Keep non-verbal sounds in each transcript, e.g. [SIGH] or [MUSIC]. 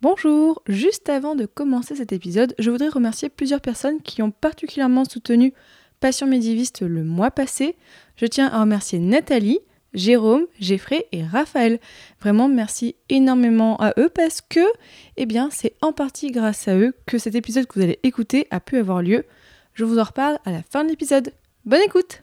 Bonjour, juste avant de commencer cet épisode, je voudrais remercier plusieurs personnes qui ont particulièrement soutenu Passion médiéviste le mois passé. Je tiens à remercier Nathalie, Jérôme, Geoffrey et Raphaël. Vraiment, merci énormément à eux parce que, eh bien, c'est en partie grâce à eux que cet épisode que vous allez écouter a pu avoir lieu. Je vous en reparle à la fin de l'épisode. Bonne écoute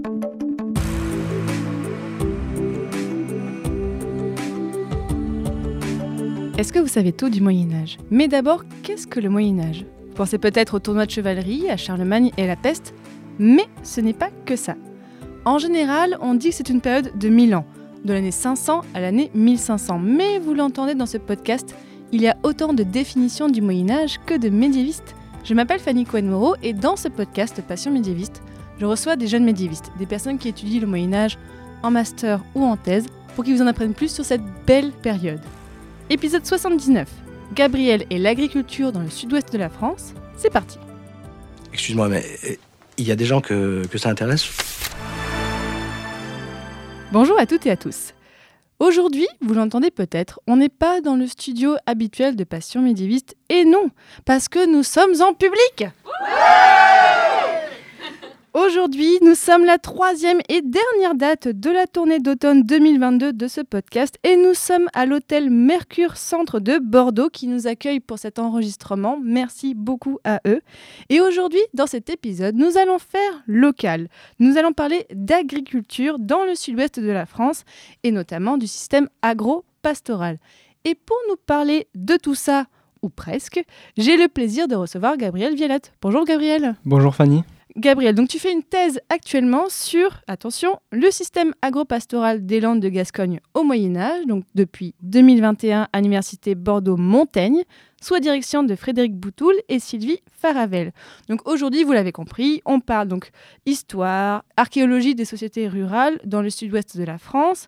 Est-ce que vous savez tout du Moyen Âge Mais d'abord, qu'est-ce que le Moyen Âge Vous pensez peut-être au tournoi de chevalerie, à Charlemagne et à la peste, mais ce n'est pas que ça. En général, on dit que c'est une période de 1000 ans, de l'année 500 à l'année 1500, mais vous l'entendez dans ce podcast, il y a autant de définitions du Moyen Âge que de médiévistes. Je m'appelle Fanny Cohen-Moreau et dans ce podcast Passion médiéviste, je reçois des jeunes médiévistes, des personnes qui étudient le Moyen Âge en master ou en thèse, pour qu'ils vous en apprennent plus sur cette belle période. Épisode 79. Gabriel et l'agriculture dans le sud-ouest de la France. C'est parti. Excuse-moi, mais euh, il y a des gens que, que ça intéresse? Bonjour à toutes et à tous. Aujourd'hui, vous l'entendez peut-être, on n'est pas dans le studio habituel de Passion médiéviste, et non, parce que nous sommes en public Aujourd'hui, nous sommes la troisième et dernière date de la tournée d'automne 2022 de ce podcast et nous sommes à l'hôtel Mercure Centre de Bordeaux qui nous accueille pour cet enregistrement. Merci beaucoup à eux. Et aujourd'hui, dans cet épisode, nous allons faire local. Nous allons parler d'agriculture dans le sud-ouest de la France et notamment du système agro-pastoral. Et pour nous parler de tout ça, ou presque, j'ai le plaisir de recevoir Gabriel Violette. Bonjour Gabriel. Bonjour Fanny. Gabriel, donc tu fais une thèse actuellement sur, attention, le système agropastoral des Landes de Gascogne au Moyen Âge, donc depuis 2021 à l'Université Bordeaux-Montaigne, sous la direction de Frédéric Boutoul et Sylvie Faravel. Donc aujourd'hui, vous l'avez compris, on parle donc histoire, archéologie des sociétés rurales dans le sud-ouest de la France.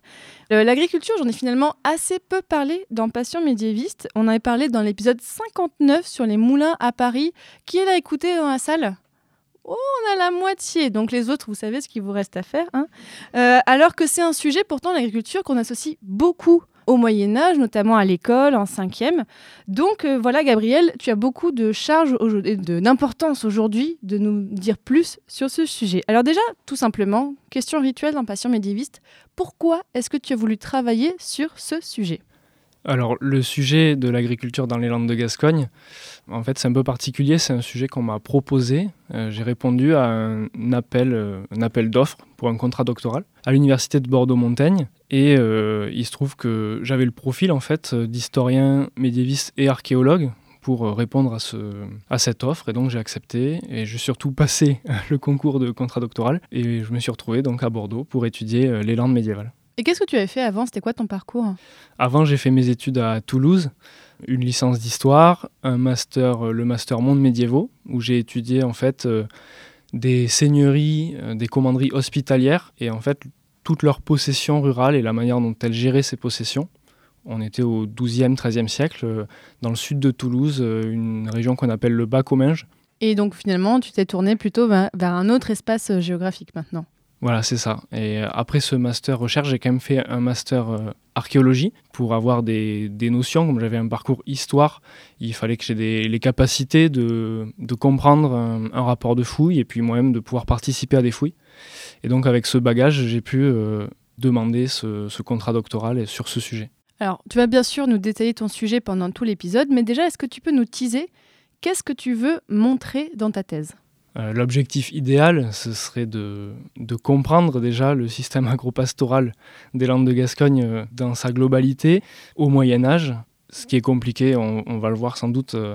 Euh, L'agriculture, j'en ai finalement assez peu parlé dans Passion médiéviste. On en avait parlé dans l'épisode 59 sur les moulins à Paris. Qui est écouté dans la salle? Oh, on a la moitié. Donc les autres, vous savez ce qu'il vous reste à faire. Hein. Euh, alors que c'est un sujet, pourtant, l'agriculture, qu'on associe beaucoup au Moyen Âge, notamment à l'école, en cinquième. Donc euh, voilà, Gabriel, tu as beaucoup de charges et d'importance aujourd'hui de nous dire plus sur ce sujet. Alors déjà, tout simplement, question rituelle dans Passion médiéviste, pourquoi est-ce que tu as voulu travailler sur ce sujet? Alors, le sujet de l'agriculture dans les Landes de Gascogne, en fait, c'est un peu particulier. C'est un sujet qu'on m'a proposé. Euh, j'ai répondu à un appel, euh, appel d'offres pour un contrat doctoral à l'université de Bordeaux-Montaigne. Et euh, il se trouve que j'avais le profil, en fait, d'historien médiéviste et archéologue pour répondre à, ce, à cette offre. Et donc, j'ai accepté. Et j'ai surtout passé [LAUGHS] le concours de contrat doctoral. Et je me suis retrouvé donc à Bordeaux pour étudier les Landes médiévales. Et qu'est-ce que tu avais fait avant? C'était quoi ton parcours? Avant, j'ai fait mes études à Toulouse, une licence d'histoire, un master, euh, le master monde médiévaux, où j'ai étudié en fait euh, des seigneuries, euh, des commanderies hospitalières et en fait toutes leurs possessions rurales et la manière dont elles géraient ces possessions. On était au XIIe, XIIIe siècle, dans le sud de Toulouse, une région qu'on appelle le Bas-Comminges. Et donc finalement, tu t'es tourné plutôt vers un autre espace géographique maintenant? Voilà, c'est ça. Et euh, après ce master recherche, j'ai quand même fait un master euh, archéologie pour avoir des, des notions. Comme j'avais un parcours histoire, il fallait que j'ai les capacités de, de comprendre un, rapport de fouille et puis moi-même de pouvoir participer à des fouilles. Et donc avec ce bagage, j'ai pu euh, demander ce, ce contrat doctoral sur ce sujet. Alors, tu vas bien sûr nous détailler ton sujet pendant tout l'épisode, mais déjà, est-ce que tu peux nous teaser Qu'est-ce que tu veux montrer dans ta thèse? Euh, L'objectif idéal, ce serait de, comprendre déjà le système agropastoral des Landes de Gascogne euh, dans sa globalité au Moyen Âge, ce qui est compliqué, on, va le voir sans doute euh,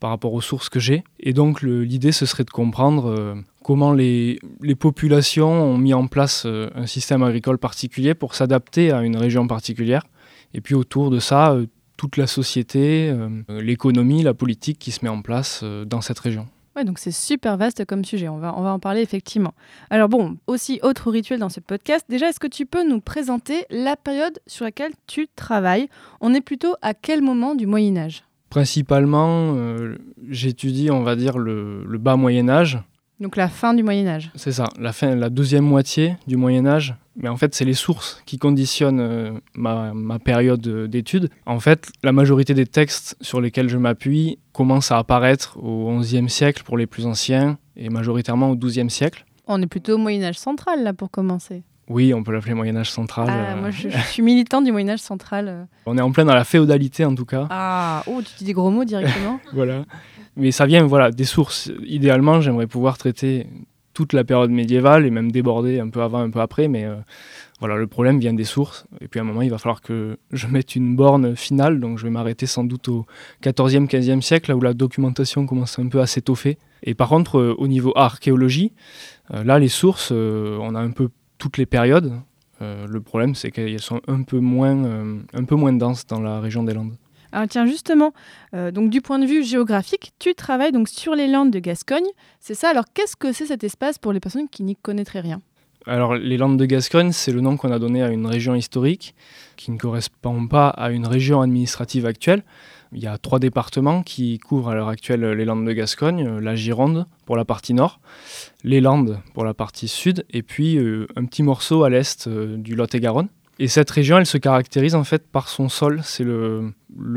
par rapport aux sources que j'ai. Et donc l'idée, ce serait de comprendre comment les, populations ont mis en place un système agricole particulier pour s'adapter à une région particulière. Et puis autour de ça, toute la société, l'économie, la politique qui se met en place dans cette région. Ouais, donc c'est super vaste comme sujet, on va, on va en parler effectivement. Alors bon, aussi autre rituel dans ce podcast, déjà est-ce que tu peux nous présenter la période sur laquelle tu travailles? On est plutôt à quel moment du Moyen Âge? Principalement, euh, j'étudie, on va dire, le, le bas Moyen Âge, Donc la fin du Moyen Âge. C'est ça, la, fin, la deuxième moitié du Moyen Âge. Mais en fait, c'est les sources qui conditionnent euh, ma, ma période d'études. En fait, la majorité des textes sur lesquels je m'appuie commencent à apparaître au XIe siècle pour les plus anciens et majoritairement au XIIe siècle. On est plutôt au Moyen Âge central là pour commencer. Oui, on peut l'appeler Moyen Âge central. Ah, euh, moi je, je suis militant du Moyen Âge central. euh. On est en plein dans la féodalité en tout cas. Ah, oh, tu dis des gros mots directement. [LAUGHS] Voilà. Mais ça vient voilà, des sources. Idéalement, j'aimerais pouvoir traiter toute la période médiévale et même déborder un peu avant, un peu après. Mais euh, voilà, le problème vient des sources. Et puis à un moment, il va falloir que je mette une borne finale. Donc je vais m'arrêter sans doute au 14e, 15e siècle, là où la documentation commence un peu à s'étoffer. Et par contre, euh, au niveau archéologie, euh, là, les sources, on a un peu toutes les périodes. Le problème, c'est qu'elles sont un peu, moins, un peu moins denses dans la région des Landes. Alors tiens, justement, euh, donc du point de vue géographique, tu travailles donc sur les Landes de Gascogne. C'est ça. Alors qu'est-ce que c'est cet espace pour les personnes qui n'y connaîtraient rien? Alors, les Landes de Gascogne, c'est le nom qu'on a donné à une région historique qui ne correspond pas à une région administrative actuelle. Il y a trois départements qui couvrent à l'heure actuelle les Landes de Gascogne, euh, la Gironde pour la partie nord, les Landes pour la partie sud, et puis euh, un petit morceau à l'est du Lot-et-Garonne. Et cette région, elle se caractérise en fait par son sol. C'est le,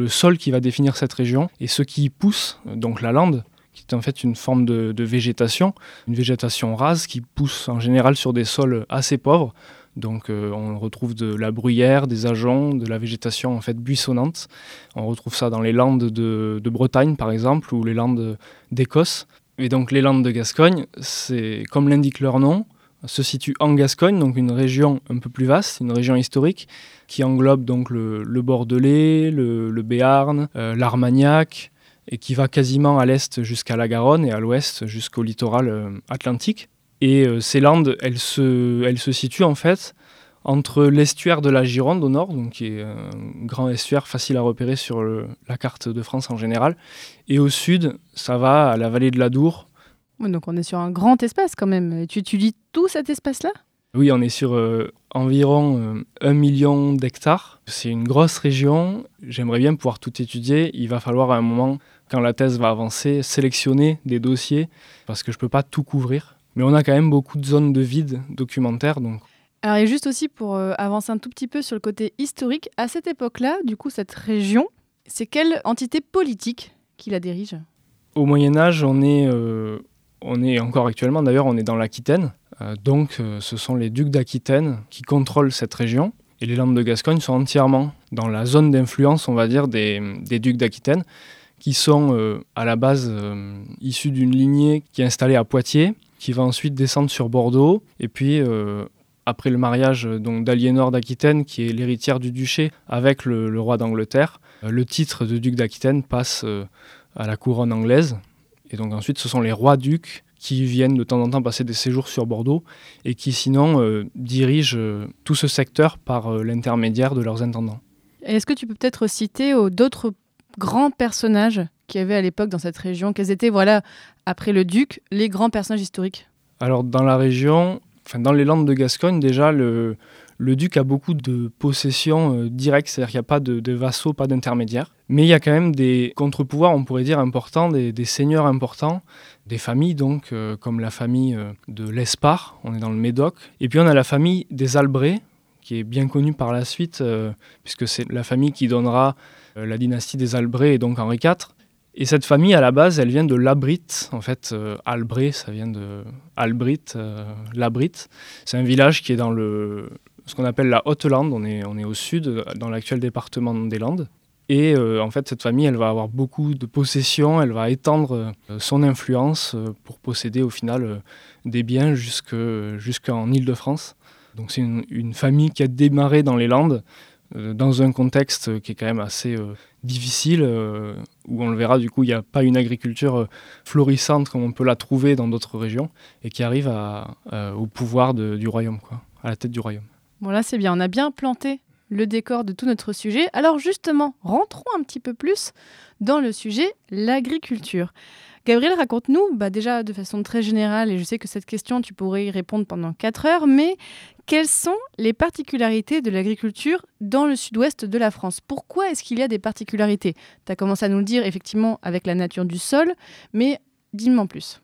sol qui va définir cette région. Et ce qui y pousse, donc la lande, qui est en fait une forme de, de végétation, une végétation rase qui pousse en général sur des sols assez pauvres. Donc euh, on retrouve de la bruyère, des ajoncs, de la végétation en fait buissonnante. On retrouve ça dans les landes de, de Bretagne par exemple ou les landes d'Écosse. Et donc les landes de Gascogne, c'est comme l'indique leur nom, se situe en Gascogne, donc une région un peu plus vaste, une région historique qui englobe donc le, Bordelais, le, Béarn, euh, l'Armagnac, et qui va quasiment à l'est jusqu'à la Garonne et à l'ouest jusqu'au littoral euh, atlantique. Et euh, ces landes, elles se, elles se situent en fait entre l'estuaire de la Gironde au nord, donc qui est un grand estuaire facile à repérer sur la carte de France en général, et au sud, ça va à la vallée de l'Adour. Donc on est sur un grand espace quand même. Tu étudies tout cet espace-là? Oui, on est sur euh, environ euh, un million d'hectares. C'est une grosse région. J'aimerais bien pouvoir tout étudier. Il va falloir à un moment, quand la thèse va avancer, sélectionner des dossiers parce que je ne peux pas tout couvrir. Mais on a quand même beaucoup de zones de vide documentaires. Donc Alors et juste aussi pour euh, avancer un tout petit peu sur le côté historique, à cette époque-là, du coup cette région, c'est quelle entité politique qui la dirige? Au Moyen Âge, on est, euh, on est encore actuellement, d'ailleurs, on est dans l'Aquitaine. Euh, donc euh, ce sont les ducs d'Aquitaine qui contrôlent cette région. Et les Landes de Gascogne sont entièrement dans la zone d'influence, on va dire, des, ducs d'Aquitaine, qui sont euh, à la base issus d'une lignée qui est installée à Poitiers, qui va ensuite descendre sur Bordeaux. Et puis, après le mariage donc, d'Aliénor d'Aquitaine, qui est l'héritière du duché, avec le, roi d'Angleterre, le titre de duc d'Aquitaine passe à la couronne anglaise. Et donc ensuite, ce sont les rois-ducs qui viennent de temps en temps passer des séjours sur Bordeaux et qui sinon euh, dirigent euh, tout ce secteur par euh, l'intermédiaire de leurs intendants. Est-ce que tu peux peut-être citer d'autres grands personnages qu'il y avait à l'époque dans cette région? Quels étaient, voilà, après le duc, les grands personnages historiques? Alors dans la région, enfin dans les Landes de Gascogne, déjà le, le duc a beaucoup de possessions directes, c'est-à-dire qu'il n'y a pas de, de vassaux, pas d'intermédiaires. Mais il y a quand même des contre-pouvoirs, on pourrait dire, importants, des, seigneurs importants, des familles donc, euh, comme la famille euh, de l'Espar, on est dans le Médoc. Et puis on a la famille des Albret, qui est bien connue par la suite, euh, puisque c'est la famille qui donnera la dynastie des Albret et donc Henri IV. Et cette famille, à la base, elle vient de Labrit. En fait, Albret, ça vient de Albrit, euh, Labrit. C'est un village qui est dans le, ce qu'on appelle la Haute-Lande. On est, on est au sud, dans l'actuel département des Landes. Et euh, en fait, cette famille, elle va avoir beaucoup de possessions. Elle va étendre euh, son influence euh, pour posséder au final des biens jusque- jusqu'en Île-de-France. Donc c'est une, famille qui a démarré dans les Landes, dans un contexte qui est quand même assez difficile, où on le verra, du coup, il n'y a pas une agriculture florissante comme on peut la trouver dans d'autres régions, et qui arrive au pouvoir du royaume, quoi, à la tête du royaume. Bon là c'est bien, on a bien planté le décor de tout notre sujet. Alors justement, rentrons un petit peu plus dans le sujet, l'agriculture. Gabriel, raconte-nous, bah déjà de façon très générale, et je sais que cette question, tu pourrais y répondre pendant 4 heures, mais quelles sont les particularités de l'agriculture dans le sud-ouest de la France? Pourquoi est-ce qu'il y a des particularités? Tu as commencé à nous le dire effectivement avec la nature du sol, mais dis-moi en plus.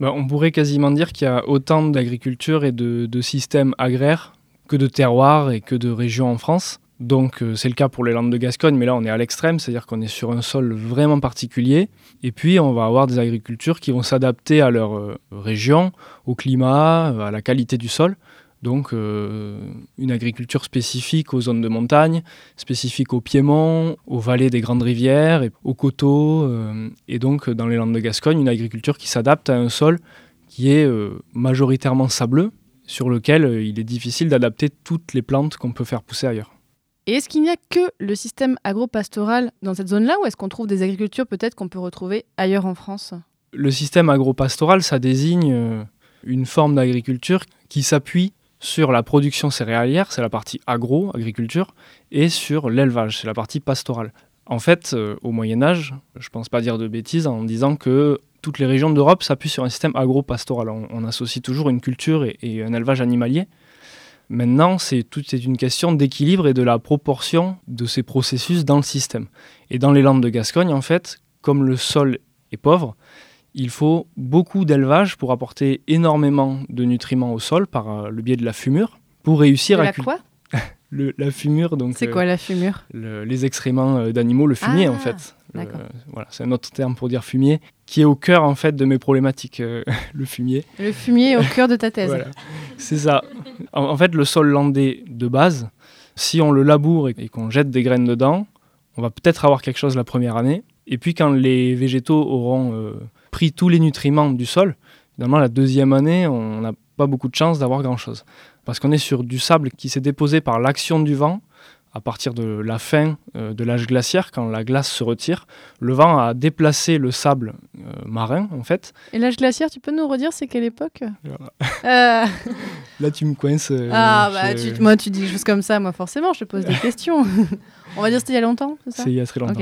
Bah, on pourrait quasiment dire qu'il y a autant d'agriculture et de, de systèmes agraires que de terroirs et que de régions en France. Donc euh, c'est le cas pour les Landes de Gascogne, mais là on est à l'extrême, c'est-à-dire qu'on est sur un sol vraiment particulier. Et puis on va avoir des agricultures qui vont s'adapter à leur euh, région, au climat, à la qualité du sol. Donc euh, une agriculture spécifique aux zones de montagne, spécifique au piémont, aux vallées des grandes rivières, et aux coteaux. et donc dans les Landes de Gascogne, une agriculture qui s'adapte à un sol qui est majoritairement sableux, sur lequel il est difficile d'adapter toutes les plantes qu'on peut faire pousser ailleurs. Et est-ce qu'il n'y a que le système agropastoral dans cette zone-là ou est-ce qu'on trouve des agricultures peut-être qu'on peut retrouver ailleurs en France? Le système agropastoral, ça désigne euh, une forme d'agriculture qui s'appuie sur la production céréalière, c'est la partie agro, agriculture, et sur l'élevage, c'est la partie pastorale. En fait, euh, au Moyen Âge, je ne pense pas dire de bêtises en disant que toutes les régions d'Europe s'appuient sur un système agropastoral. On, on associe toujours une culture et un élevage animalier. Maintenant, c'est tout est une question d'équilibre et de la proportion de ces processus dans le système. Et dans les Landes de Gascogne, en fait, comme le sol est pauvre, il faut beaucoup d'élevage pour apporter énormément de nutriments au sol par euh, le biais de la fumure pour réussir de à la quoi? [LAUGHS] La fumure donc c'est quoi la fumure? les excréments euh, d'animaux le fumier en Ah, fait D'accord. voilà c'est un autre terme pour dire fumier qui est au cœur en fait de mes problématiques euh, [LAUGHS] le fumier Le fumier est au cœur de ta thèse. voilà, c'est ça. En, en fait, le sol landais de base, si on le laboure et, et qu'on jette des graines dedans, on va peut-être avoir quelque chose la première année. Et puis, quand les végétaux auront euh, pris tous les nutriments du sol, finalement, la deuxième année, on n'a pas beaucoup de chance d'avoir grand-chose. Parce qu'on est sur du sable qui s'est déposé par l'action du vent à partir de la fin euh, de l'âge glaciaire, quand la glace se retire. Le vent a déplacé le sable euh, marin, en fait, Et l'âge glaciaire, tu peux nous redire c'est quelle époque? Voilà. Euh, [LAUGHS] [LAUGHS] Là, tu me coinces. Ah bah tu- moi tu dis des choses comme ça, moi forcément je te pose des [LAUGHS] questions. On va dire c'était il y a longtemps, c'est ça? C'est il y a très longtemps.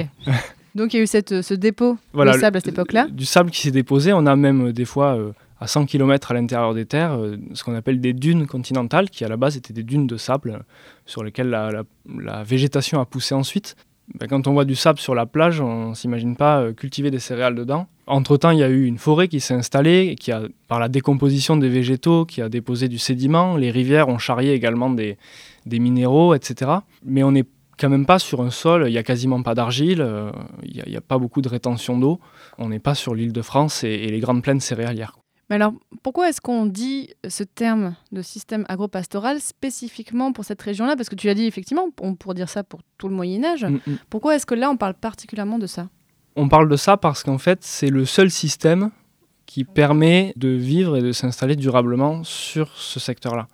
Donc il y a eu cette, ce dépôt Voilà, de sable à cette époque-là? Du sable qui s'est déposé. On a même des fois à 100 km à l'intérieur des terres euh, ce qu'on appelle des dunes continentales, qui à la base étaient des dunes de sable sur lesquelles la, végétation a poussé ensuite. Ben, quand on voit du sable sur la plage, on ne s'imagine pas euh, cultiver des céréales dedans. Entre-temps, il y a eu une forêt qui s'est installée, qui a, par la décomposition des végétaux, qui a déposé du sédiment. Les rivières ont charrié également des, minéraux, etc. Mais on n'est quand même pas sur un sol, il n'y a quasiment pas d'argile, euh, il n'y a, pas beaucoup de rétention d'eau. On n'est pas sur l'île de France et les grandes plaines céréalières. Mais alors pourquoi est-ce qu'on dit ce terme de système agropastoral spécifiquement pour cette région-là? Parce que tu l'as dit effectivement, on pourrait dire ça pour tout le Moyen Âge. Mm, mm. Pourquoi est-ce que là on parle particulièrement de ça? On parle de ça parce qu'en fait, c'est le seul système qui permet de vivre et de s'installer durablement sur ce secteur-là.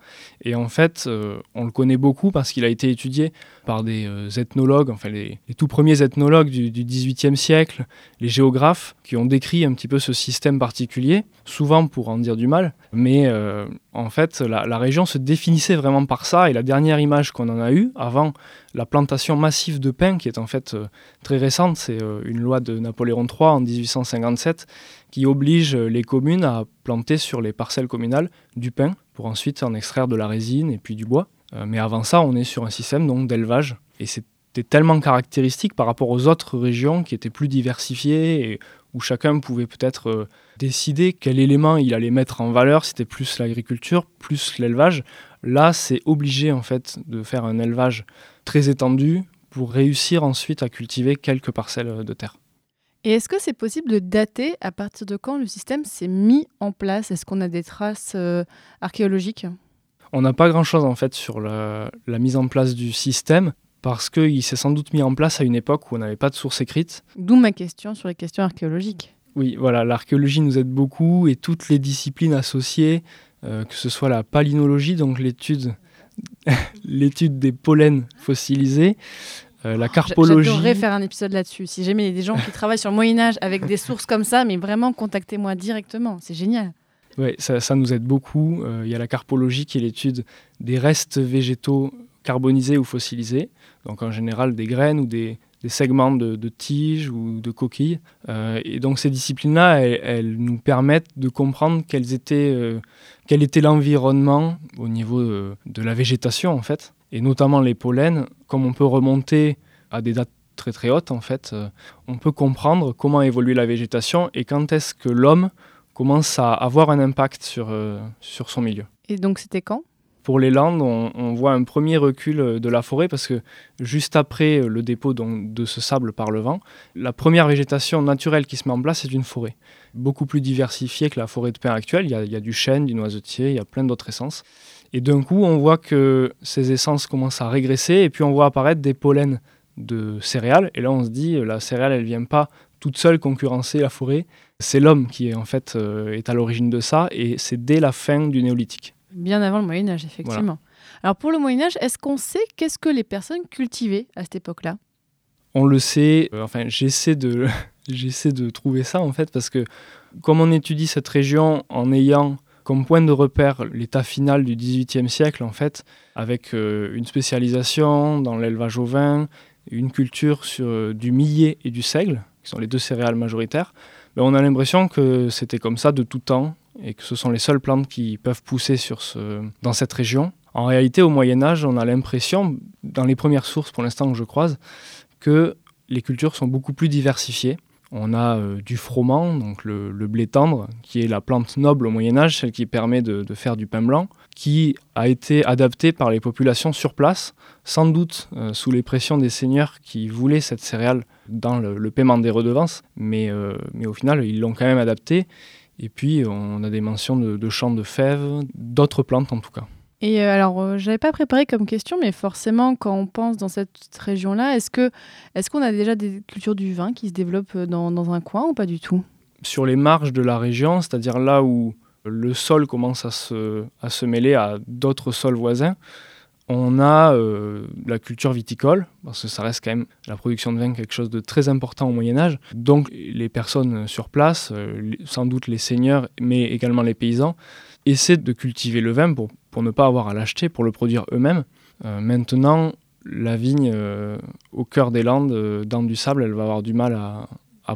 Et en fait, euh, on le connaît beaucoup parce qu'il a été étudié par des euh, ethnologues, enfin les, tout premiers ethnologues du, XVIIIe siècle, les géographes, qui ont décrit un petit peu ce système particulier, souvent pour en dire du mal, mais euh, en fait, la, la région se définissait vraiment par ça, et la dernière image qu'on en a eue, avant la plantation massive de pin, qui est en fait très récente, c'est une loi de Napoléon III en 1857, qui oblige les communes à planter sur les parcelles communales du pin pour ensuite en extraire de la résine et puis du bois. Euh, mais avant ça, on est sur un système d'élevage et c'était tellement caractéristique par rapport aux autres régions qui étaient plus diversifiées et où chacun pouvait peut-être euh, décider quel élément il allait mettre en valeur, c'était plus l'agriculture, plus l'élevage. Là, c'est obligé en fait de faire un élevage très étendu pour réussir ensuite à cultiver quelques parcelles euh, de terre. Et est-ce que c'est possible de dater à partir de quand le système s'est mis en place? Est-ce qu'on a des traces euh, archéologiques? On n'a pas grand-chose en fait sur la, la mise en place du système parce qu'il s'est sans doute mis en place à une époque où on n'avait pas de source écrite. D'où ma question sur les questions archéologiques. Oui, voilà, l'archéologie nous aide beaucoup et toutes les disciplines associées, euh, que ce soit la palynologie, donc l'étude, [LAUGHS] l'étude des pollens fossilisés, euh, la carpologie. J'adorerais faire un épisode là-dessus. Si jamais il y a des gens qui travaillent sur le Moyen Âge avec des sources comme ça, mais vraiment contactez-moi directement. C'est génial. Ouais, ça, ça nous aide beaucoup. Euh, Il y a la carpologie qui est l'étude des restes végétaux carbonisés ou fossilisés, donc en général des graines ou des, des segments de, de tiges ou de coquilles. Euh, et donc ces disciplines-là, elles, elles, nous permettent de comprendre quels étaient, quel était l'environnement au niveau de, de la végétation en fait, et notamment les pollens. Comme on peut remonter à des dates très très hautes en fait, euh, on peut comprendre comment évolue la végétation et quand est-ce que l'homme commence à avoir un impact sur, euh, sur son milieu. Et donc c'était quand? Pour les Landes, on, on, voit un premier recul de la forêt parce que juste après le dépôt donc, de ce sable par le vent, la première végétation naturelle qui se met en place, c'est une forêt. Beaucoup plus diversifiée que la forêt de pin actuelle. Il y a, il y a du chêne, du noisetier, il y a plein d'autres essences. Et d'un coup, on voit que ces essences commencent à régresser et puis on voit apparaître des pollens de céréales. Et là, on se dit, la céréale, elle vient pas toute seule concurrencer la forêt. C'est l'homme qui est en fait euh, est à l'origine de ça et c'est dès la fin du néolithique. Bien avant le Moyen Âge, effectivement. Voilà. Alors pour le Moyen Âge, est-ce qu'on sait qu'est-ce que les personnes cultivaient à cette époque-là? On le sait, euh, enfin j'essaie de, [LAUGHS] j'essaie de trouver ça en fait, parce que comme on étudie cette région en ayant comme point de repère l'état final du XVIIIe siècle en fait, avec euh, une spécialisation dans l'élevage au vin, une culture sur euh, du millet et du seigle, qui sont les deux céréales majoritaires, ben, on a l'impression que c'était comme ça de tout temps, et que ce sont les seules plantes qui peuvent pousser dans cette région. En réalité, au Moyen Âge, on a l'impression, dans les premières sources pour l'instant que je croise, que les cultures sont beaucoup plus diversifiées. On a euh, du froment, donc le, blé tendre, qui est la plante noble au Moyen Âge, celle qui permet de, faire du pain blanc, qui a été adaptée par les populations sur place, sans doute euh, sous les pressions des seigneurs qui voulaient cette céréale dans le, paiement des redevances, mais, euh, mais au final, ils l'ont quand même adaptée. Et puis, on a des mentions de champs de fèves, d'autres plantes en tout cas. Et euh, alors, euh, j'avais pas préparé comme question, mais forcément, quand on pense dans cette région-là, est-ce que est-ce qu'on a déjà des cultures du vin qui se développent dans, dans un coin ou pas du tout? Sur les marges de la région, c'est-à-dire là où le sol commence à se, à se mêler à d'autres sols voisins, on a euh, la culture viticole, parce que ça reste quand même la production de vin quelque chose de très important au Moyen Âge. Donc les personnes sur place, euh, sans doute les seigneurs, mais également les paysans, essaient de cultiver le vin pour, pour ne pas avoir à l'acheter, pour le produire eux-mêmes. Euh, maintenant, la vigne euh, au cœur des Landes, euh, dans du sable, elle va avoir du mal à,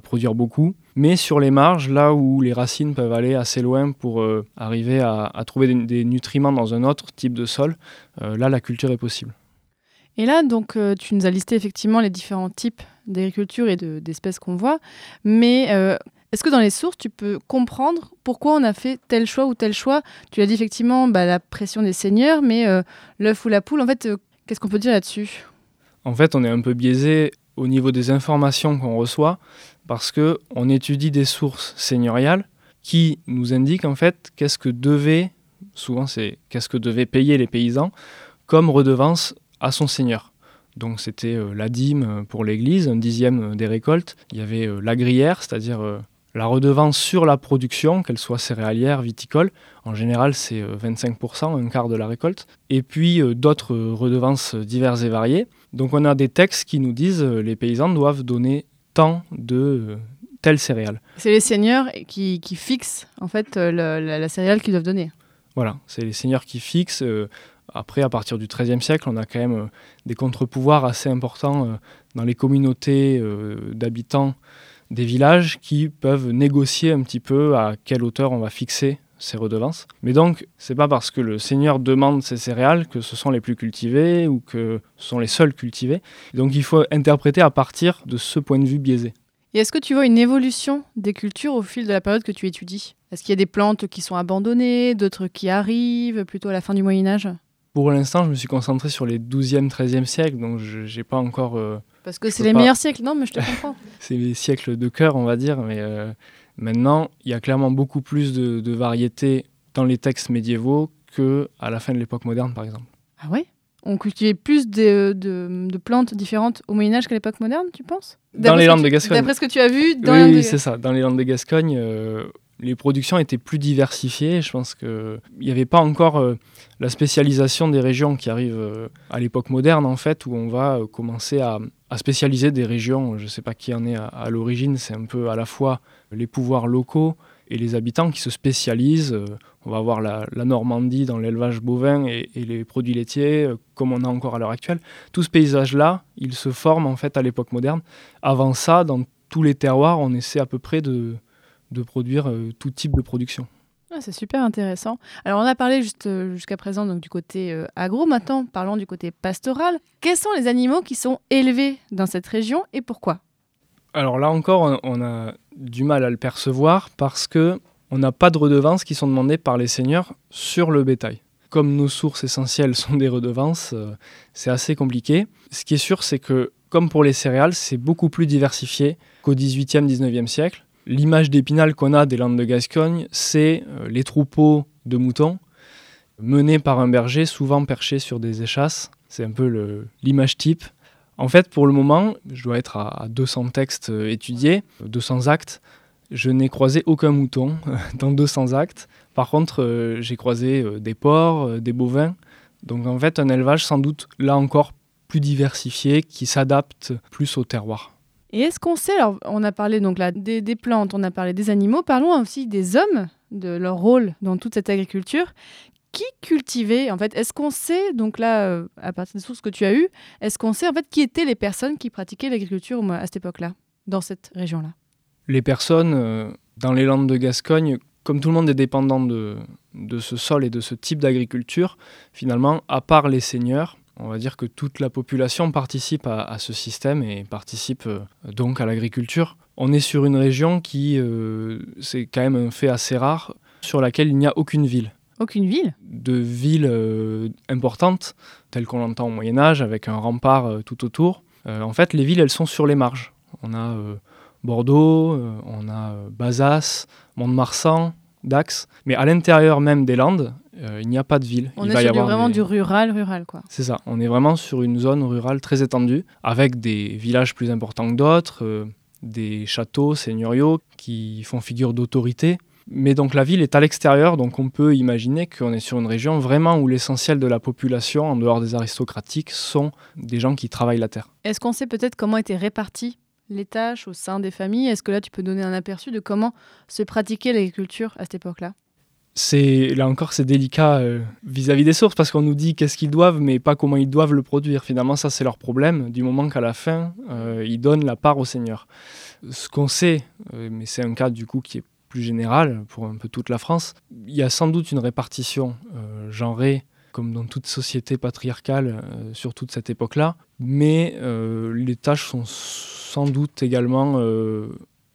produire beaucoup. Mais sur les marges, là où les racines peuvent aller assez loin pour arriver à, trouver des, nutriments dans un autre type de sol, là, la culture est possible. Et là, donc, tu nous as listé effectivement les différents types d'agriculture et d'espèces qu'on voit, mais est-ce que dans les sources, tu peux comprendre pourquoi on a fait tel choix ou tel choix? Tu l'as dit effectivement, bah, la pression des seigneurs, mais euh, l'œuf ou la poule, en fait, euh, qu'est-ce qu'on peut dire là-dessus? En fait, on est un peu biaisé au niveau des informations qu'on reçoit parce que on étudie des sources seigneuriales qui nous indiquent en fait qu'est-ce que devaient, souvent c'est qu'est-ce que devaient payer les paysans comme redevance à son seigneur. Donc c'était euh, la dîme pour l'église, un dixième des récoltes. Il y avait la gruyère, c'est-à-dire la redevance sur la production, qu'elle soit céréalière, viticole. En général, c'est 25%, un quart de la récolte. Et puis d'autres redevances diverses et variées. Donc on a des textes qui nous disent que les paysans doivent donner tant de telle céréale. C'est les seigneurs qui, qui, fixent en fait le, la, la, céréale qu'ils doivent donner. Voilà, c'est les seigneurs qui fixent. Euh, après, à partir du XIIIe siècle, on a quand même euh, des contre-pouvoirs assez importants euh, dans les communautés euh, d'habitants des villages qui peuvent négocier un petit peu à quelle hauteur on va fixer ces redevances. Mais donc, c'est pas parce que le seigneur demande ces céréales que ce sont les plus cultivées ou que ce sont les seuls cultivés. Donc, il faut interpréter à partir de ce point de vue biaisé. Et est-ce que tu vois une évolution des cultures au fil de la période que tu étudies? Est-ce qu'il y a des plantes qui sont abandonnées, d'autres qui arrivent plutôt à la fin du Moyen Âge? Pour l'instant, je me suis concentré sur les 12e, 13e siècles, donc je n'ai pas encore. Euh, Parce que c'est les pas... meilleurs siècles, non, mais je te [LAUGHS] comprends. c'est les siècles de cœur, on va dire, mais euh, maintenant, il y a clairement beaucoup plus de, de variétés dans les textes médiévaux qu'à la fin de l'époque moderne, par exemple. Ah ouais? On cultivait plus de, de, de, plantes différentes au Moyen-Âge qu'à l'époque moderne, tu penses? Dans les Landes de Gascogne. D'après ce que tu as vu dans Oui, oui de... c'est ça. Dans les Landes de Gascogne. Euh, les productions étaient plus diversifiées. Je pense qu'il n'y avait pas encore euh, la spécialisation des régions qui arrive euh, à l'époque moderne, en fait, où on va euh, commencer à, spécialiser des régions. Je ne sais pas qui en est à, l'origine. C'est un peu à la fois les pouvoirs locaux et les habitants qui se spécialisent. On va voir la, Normandie dans l'élevage bovin et, les produits laitiers, comme on a encore à l'heure actuelle. Tout ce paysage-là, il se forme en fait à l'époque moderne. Avant ça, dans tous les terroirs, on essaie à peu près de, de produire tout type de production. Ah, c'est super intéressant. Alors on a parlé juste jusqu'à présent donc, du côté agro, maintenant parlons du côté pastoral. Quels sont les animaux qui sont élevés dans cette région et pourquoi? Alors là encore, on a du mal à le percevoir parce que on n'a pas de redevances qui sont demandées par les seigneurs sur le bétail. Comme nos sources essentielles sont des redevances, euh, c'est assez compliqué. Ce qui est sûr, c'est que comme pour les céréales, c'est beaucoup plus diversifié qu'au 18e, 19e siècle. L'image d'épinal qu'on a des Landes de Gascogne, c'est euh, les troupeaux de moutons menés par un berger, souvent perché sur des échasses. C'est un peu l'image type. En fait, pour le moment, je dois être à 200 textes euh, étudiés, 200 actes. Je n'ai croisé aucun mouton [LAUGHS] dans 200 actes. Par contre, euh, j'ai croisé des porcs, des bovins. Donc en fait, un élevage sans doute là encore plus diversifié, qui s'adapte plus au terroir. Et est-ce qu'on sait, on a parlé donc là des, plantes, on a parlé des animaux, parlons aussi des hommes, de leur rôle dans toute cette agriculture. Qui cultivait en fait Est-ce qu'on sait, donc là, euh, à partir des sources que tu as eues, est-ce qu'on sait en fait qui étaient les personnes qui pratiquaient l'agriculture à cette époque-là, dans cette région-là? Les personnes euh, dans les Landes de Gascogne, comme tout le monde est dépendant de ce sol et de ce type d'agriculture, finalement, à part les seigneurs, on va dire que toute la population participe à, ce système et participe euh, donc à l'agriculture. On est sur une région qui, c'est quand même un fait assez rare, sur laquelle il n'y a aucune ville. Aucune ville? De villes euh, importantes, telles qu'on l'entend au Moyen Âge, avec un rempart euh, tout autour. Euh, en fait, les villes, elles sont sur les marges. On a Bordeaux, on a Bazas, Mont-de-Marsan, Dax. Mais à l'intérieur même des Landes, il n'y a pas de ville. On est sur vraiment du rural, rural quoi. C'est ça. On est vraiment sur une zone rurale très étendue, avec des villages plus importants que d'autres, des châteaux seigneuriaux qui font figure d'autorité. Mais donc la ville est à l'extérieur, donc on peut imaginer qu'on est sur une région vraiment où l'essentiel de la population, en dehors des aristocratiques, sont des gens qui travaillent la terre. Est-ce qu'on sait peut-être comment étaient réparties les tâches au sein des familles? Est-ce que là tu peux donner un aperçu de comment se pratiquait l'agriculture à cette époque-là? C'est là encore c'est délicat euh, vis-à-vis des sources parce qu'on nous dit qu'est-ce qu'ils doivent mais pas comment ils doivent le produire. Finalement ça c'est leur problème. Du moment qu'à la fin euh, ils donnent la part au seigneur. Ce qu'on sait euh, mais c'est un cas du coup qui est plus générale pour un peu toute la France. Il y a sans doute une répartition genrée comme dans toute société patriarcale sur toute cette époque-là, mais les tâches sont sans doute également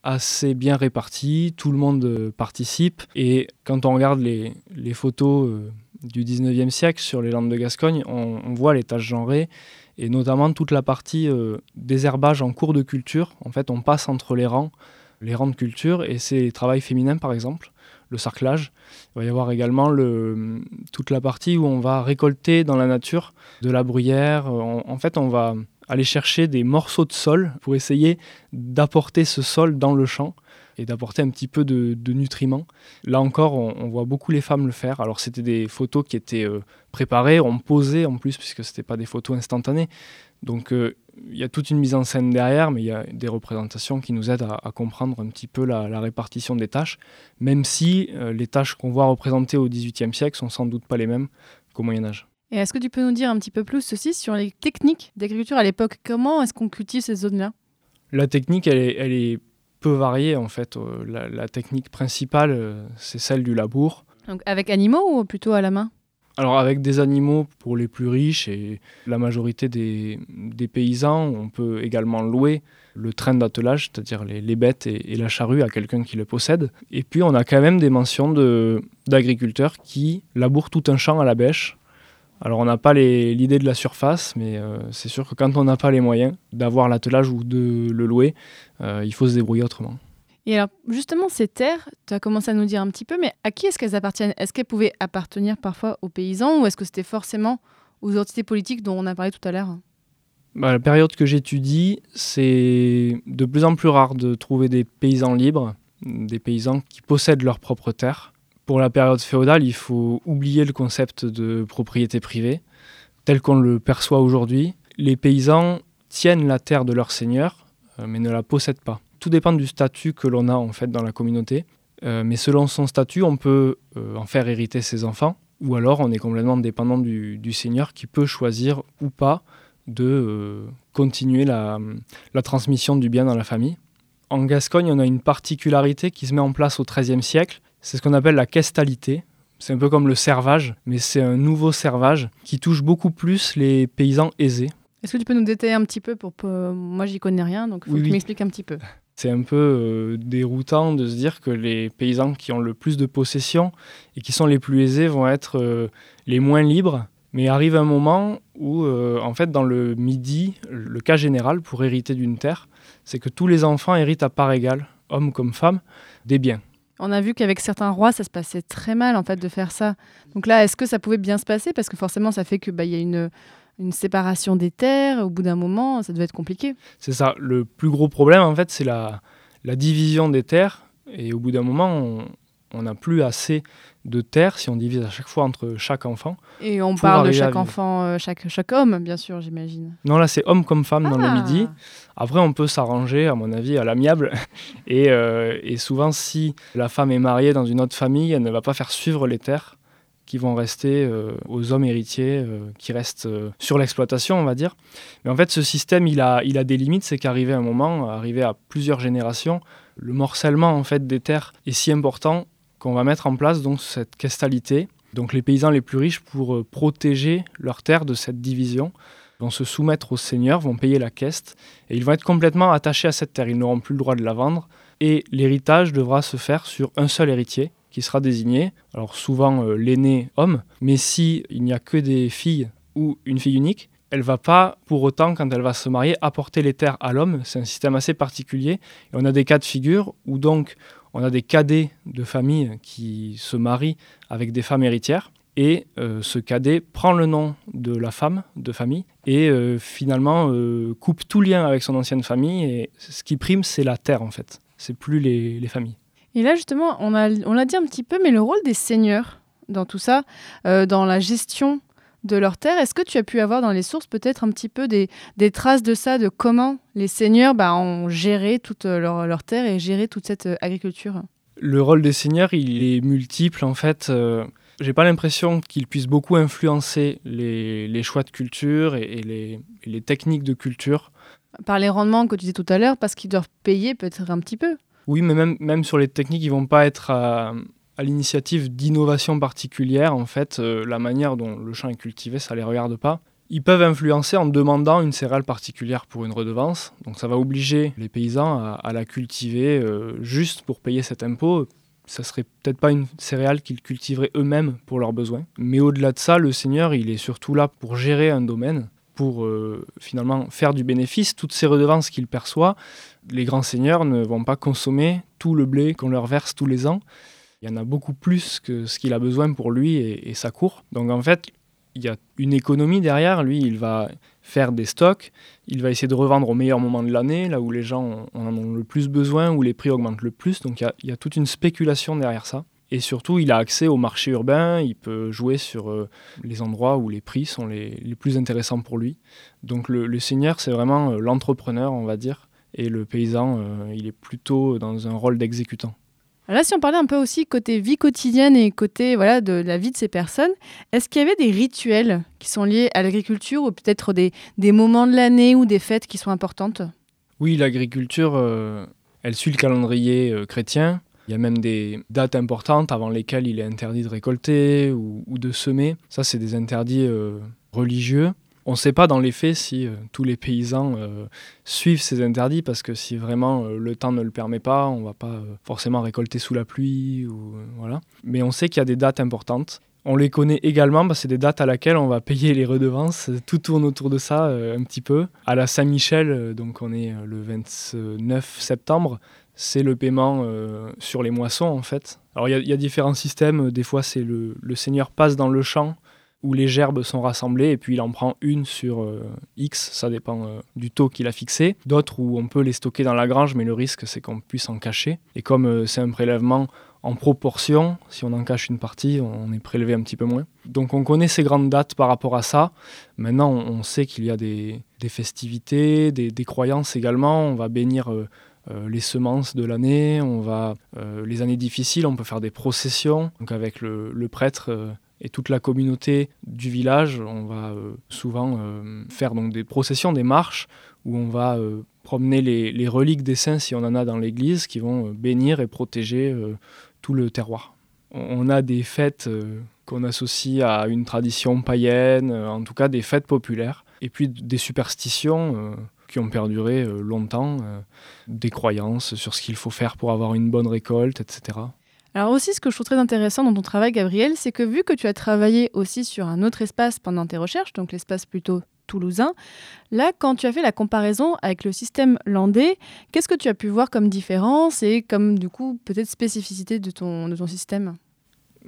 assez bien réparties, tout le monde participe, et quand on regarde les, les photos du 19e siècle sur les Landes de Gascogne, on, voit les tâches genrées, et notamment toute la partie désherbage en cours de culture, en fait on passe entre les rangs, les rangs de culture et c'est travail féminin par exemple, le sarclage. Il va y avoir également le, toute la partie où on va récolter dans la nature de la bruyère. en fait, on va aller chercher des morceaux de sol pour essayer d'apporter ce sol dans le champ et d'apporter un petit peu de, nutriments. Là encore, on, voit beaucoup les femmes le faire. Alors c'était des photos qui étaient euh, préparées, on posait en plus, puisque ce n'était pas des photos instantanées. Donc euh, il y a toute une mise en scène derrière, mais il y a des représentations qui nous aident à, comprendre un petit peu la, répartition des tâches, même si euh, les tâches qu'on voit représentées au XVIIIe siècle sont sans doute pas les mêmes qu'au Moyen Âge. Et est-ce que tu peux nous dire un petit peu plus aussi sur les techniques d'agriculture à l'époque? Comment est-ce qu'on cultive ces zones-là? La technique, elle est, peu variée en fait. Euh, la, technique principale, euh, c'est celle du labour. Donc avec animaux ou plutôt à la main? Alors avec des animaux pour les plus riches et la majorité des, paysans, on peut également louer le train d'attelage, c'est-à-dire les, bêtes et, la charrue à quelqu'un qui le possède. Et puis on a quand même des mentions d'agriculteurs qui labourent tout un champ à la bêche. Alors on n'a pas l'idée de la surface, mais euh, c'est sûr que quand on n'a pas les moyens d'avoir l'attelage ou de le louer, euh, il faut se débrouiller autrement. Et alors, justement, ces terres, tu as commencé à nous dire un petit peu, mais à qui est-ce qu'elles appartiennent? Est-ce qu'elles pouvaient appartenir parfois aux paysans ou est-ce que c'était forcément aux entités politiques dont on a parlé tout à l'heure? Bah, La période que j'étudie, c'est de plus en plus rare de trouver des paysans libres, des paysans qui possèdent leurs propres terres. Pour la période féodale, il faut oublier le concept de propriété privée tel qu'on le perçoit aujourd'hui. Les paysans tiennent la terre de leur seigneur, euh, mais ne la possèdent pas tout dépend du statut que l'on a en fait dans la communauté. Euh, mais selon son statut, on peut euh, en faire hériter ses enfants, ou alors on est complètement dépendant du, seigneur qui peut choisir ou pas de continuer la, la transmission du bien dans la famille. En Gascogne, on a une particularité qui se met en place au XIIIe siècle, c'est ce qu'on appelle la questalité. C'est un peu comme le servage, mais c'est un nouveau servage qui touche beaucoup plus les paysans aisés. Est-ce que tu peux nous détailler un petit peu pour, moi j'y connais rien donc faut Oui, que tu m'expliques un petit peu. [LAUGHS] C'est un peu euh, déroutant de se dire que les paysans qui ont le plus de possessions et qui sont les plus aisés vont être euh, les moins libres. Mais arrive un moment où, euh, en fait, dans le Midi, le cas général pour hériter d'une terre, c'est que tous les enfants héritent à part égale, hommes comme femmes, des biens. On a vu qu'avec certains rois, ça se passait très mal en fait de faire ça. Donc là, est-ce que ça pouvait bien se passer? Parce que forcément, ça fait que bah, y a une, séparation des terres. Au bout d'un moment, ça devait être compliqué. C'est ça. Le plus gros problème, en fait, c'est la, la division des terres. Et au bout d'un moment, on n'a plus assez de terres si on divise à chaque fois entre chaque enfant. Et on parle de chaque enfant, euh, chaque, chaque homme, bien sûr, j'imagine. Non, là, c'est homme comme femme dans le Ah. midi. Après, on peut s'arranger, à mon avis, à l'amiable. [LAUGHS] Et, euh, et souvent, si la femme est mariée dans une autre famille, elle ne va pas faire suivre les terres qui vont rester euh, aux hommes héritiers qui restent sur l'exploitation, on va dire. Mais en fait, ce système, il a, il a des limites. C'est qu'arrivé à un moment, arrivé à plusieurs générations, le morcellement en fait des terres est si important qu'on va mettre en place donc cette questalité. Donc les paysans les plus riches pour euh, protéger leurs terres de cette division vont se soumettre aux seigneurs, vont payer la queste, et ils vont être complètement attachés à cette terre. Ils n'auront plus le droit de la vendre, et l'héritage devra se faire sur un seul héritier qui sera désigné, alors souvent euh, l'aîné homme, mais si il n'y a que des filles ou une fille unique, elle va pas pour autant, quand elle va se marier, apporter les terres à l'homme. C'est un système assez particulier. Et on a des cas de figure où donc on a des cadets de famille qui se marient avec des femmes héritières. Et euh, ce cadet prend le nom de la femme de famille et euh, finalement euh, coupe tout lien avec son ancienne famille. Et ce qui prime, c'est la terre en fait. C'est plus les, les familles. Et là, justement, on a- on l'a dit un petit peu, mais le rôle des seigneurs dans tout ça, dans la gestion de leurs terres, est-ce que tu as pu avoir dans les sources peut-être un petit peu des, des traces de ça, de comment les seigneurs bah, ont géré toute euh, leur, leur terre et géré toute cette euh, agriculture? Le rôle des seigneurs, il est multiple en fait. Euh, j'ai pas l'impression qu'il puisse beaucoup influencer les, les choix de culture et, et les, et les techniques de culture. Par les rendements que tu disais tout à l'heure, parce qu'ils doivent payer peut-être un petit peu. Oui, mais même, même sur les techniques, ils vont pas être à, à l'initiative d'innovation particulière. En fait, Euh, la manière dont le champ est cultivé, ça les regarde pas. Ils peuvent influencer en demandant une céréale particulière pour une redevance. Donc ça va obliger les paysans à, à la cultiver euh, juste pour payer cet impôt. Ça serait peut-être pas une céréale qu'ils cultiveraient eux-mêmes pour leurs besoins. Mais au-delà de ça, le seigneur, il est surtout là pour gérer un domaine, pour euh, finalement faire du bénéfice. Toutes ces redevances qu'il perçoit, les grands seigneurs ne vont pas consommer tout le blé qu'on leur verse tous les ans. Il y en a beaucoup plus que ce qu'il a besoin pour lui et, et sa cour. Donc en fait, il y a une économie derrière. Lui, il va faire des stocks, il va essayer de revendre au meilleur moment de l'année, là où les gens en ont le plus besoin, où les prix augmentent le plus. Donc il y a, il y a toute une spéculation derrière ça. Et surtout, il a accès au marché urbain, il peut jouer sur euh, les endroits où les prix sont les, plus intéressants pour lui. Donc le, le seigneur, c'est vraiment euh, l'entrepreneur, on va dire, et le paysan, euh, il est plutôt dans un rôle d'exécutant. Là, si on parlait un peu aussi côté vie quotidienne et côté voilà, de la vie de ces personnes, est-ce qu'il y avait des rituels qui sont liés à l'agriculture ou peut-être des, des moments de l'année ou des fêtes qui sont importantes? Oui, l'agriculture, euh, elle suit le calendrier euh, chrétien. Il y a même des dates importantes avant lesquelles il est interdit de récolter ou, de semer. Ça, c'est des interdits euh, religieux. On ne sait pas dans les faits si euh, tous les paysans euh, suivent ces interdits parce que si vraiment euh, le temps ne le permet pas, on ne va pas forcément récolter sous la pluie ou voilà. Mais on sait qu'il y a des dates importantes. On les connaît également, que c'est des dates à laquelle on va payer les redevances. Tout tourne autour de ça un petit peu. À la Saint-Michel, donc on est le 29 septembre, c'est le paiement sur les moissons en fait. Alors il y a- différents systèmes. Des fois, c'est le seigneur passe dans le champ où les gerbes sont rassemblées et puis il en prend une sur euh, X, ça dépend euh, du taux qu'il a fixé. D'autres où on peut les stocker dans la grange, mais le risque c'est qu'on puisse en cacher. Et comme euh, c'est un prélèvement en proportion, si on en cache une partie, on est prélevé un petit peu moins. Donc on connaît ces grandes dates par rapport à ça. Maintenant, on sait qu'il y a des, festivités, des, croyances également. On va bénir les semences de l'année, on va les années difficiles, on peut faire des processions. Donc avec le, prêtre et toute la communauté du village, on va euh, souvent euh, faire donc des processions, des marches où on va euh, promener les, reliques des saints si on en a dans l'église qui vont bénir et protéger tout le terroir. On, a des fêtes qu'on associe à une tradition païenne, en tout cas des fêtes populaires, et puis des superstitions qui ont perduré longtemps, des croyances sur ce qu'il faut faire pour avoir une bonne récolte, etc. Alors aussi, ce que je trouve très intéressant dans ton travail, Gabriel, c'est que vu que tu as travaillé aussi sur un autre espace pendant tes recherches, donc l'espace plutôt toulousain, là, quand tu as fait la comparaison avec le système landais, qu'est-ce que tu as pu voir comme différence et comme, du coup, peut-être spécificité de ton, de ton système?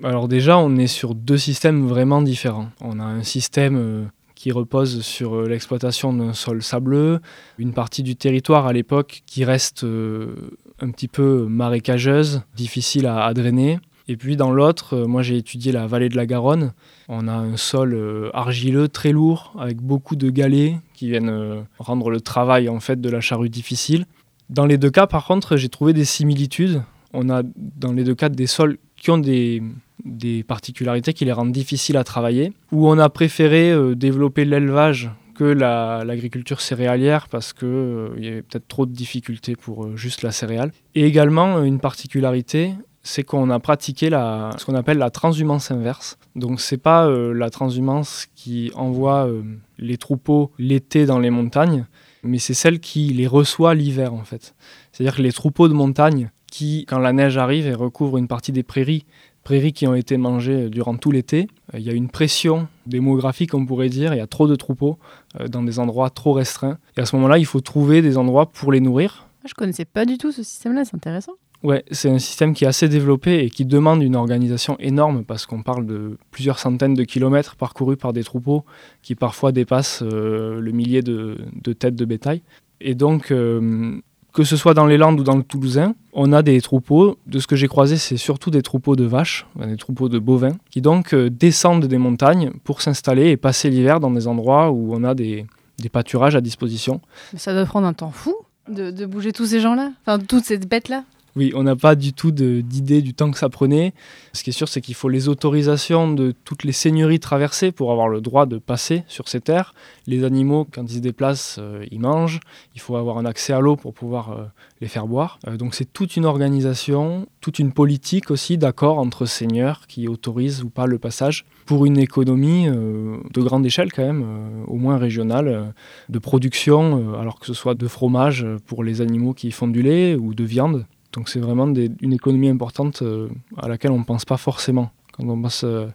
Alors déjà, on est sur deux systèmes vraiment différents. On a un système euh, qui repose sur euh, l'exploitation d'un sol sableux, une partie du territoire à l'époque qui reste euh, un petit peu marécageuse, difficile à, drainer. Et puis dans l'autre, euh, moi j'ai étudié la vallée de la Garonne. On a un sol euh, argileux très lourd avec beaucoup de galets qui viennent euh, rendre le travail en fait de la charrue difficile. Dans les deux cas, par contre, j'ai trouvé des similitudes. On a dans les deux cas des sols qui ont des, des particularités qui les rendent difficiles à travailler, où on a préféré développer l'élevage que la- l'agriculture céréalière parce qu'il y avait peut-être trop de difficultés pour euh, juste la céréale. Et également, euh, une particularité, c'est qu'on a pratiqué la, ce qu'on appelle la transhumance inverse. Donc c'est pas euh, la transhumance qui envoie euh, les troupeaux l'été dans les montagnes, mais c'est celle qui les reçoit l'hiver en fait. C'est-à-dire que les troupeaux de montagne qui, quand la neige arrive et recouvre une partie des prairies, prairies qui ont été mangées euh, durant tout l'été, euh, il y a une pression démographique, on pourrait dire, il y a trop de troupeaux euh, dans des endroits trop restreints. Et à ce moment-là, il faut trouver des endroits pour les nourrir. Ah, Je connaissais pas du tout ce système-là, c'est intéressant. Ouais, c'est un système qui est assez développé et qui demande une organisation énorme parce qu'on parle de plusieurs centaines de kilomètres parcourus par des troupeaux qui parfois dépassent euh, le millier de, de têtes de bétail. Et donc, euh, que ce soit dans les Landes ou dans le Toulousain, on a des troupeaux. De ce que j'ai croisé, c'est surtout des troupeaux de vaches, des troupeaux de bovins, qui donc euh, descendent des montagnes pour s'installer et passer l'hiver dans des endroits où on a des, des pâturages à disposition. Ça doit prendre un temps fou de, de bouger tous ces gens-là, enfin toutes ces bêtes-là. Oui, on n'a pas du tout d'idée du temps que ça prenait. Ce qui est sûr, c'est qu'il faut les autorisations de toutes les seigneuries traversées pour avoir le droit de passer sur ces terres. Les animaux, quand ils se déplacent, euh, ils mangent. Il faut avoir un accès à l'eau pour pouvoir euh, les faire boire. Euh, donc c'est toute une organisation, toute une politique aussi d'accord entre seigneurs qui autorisent ou pas le passage pour une économie de grande échelle quand même, au moins régionale, de production, alors que ce soit de fromage pour les animaux qui font du lait ou de viande. Donc c'est vraiment des- une économie importante euh, à laquelle on ne pense pas forcément quand on pense euh,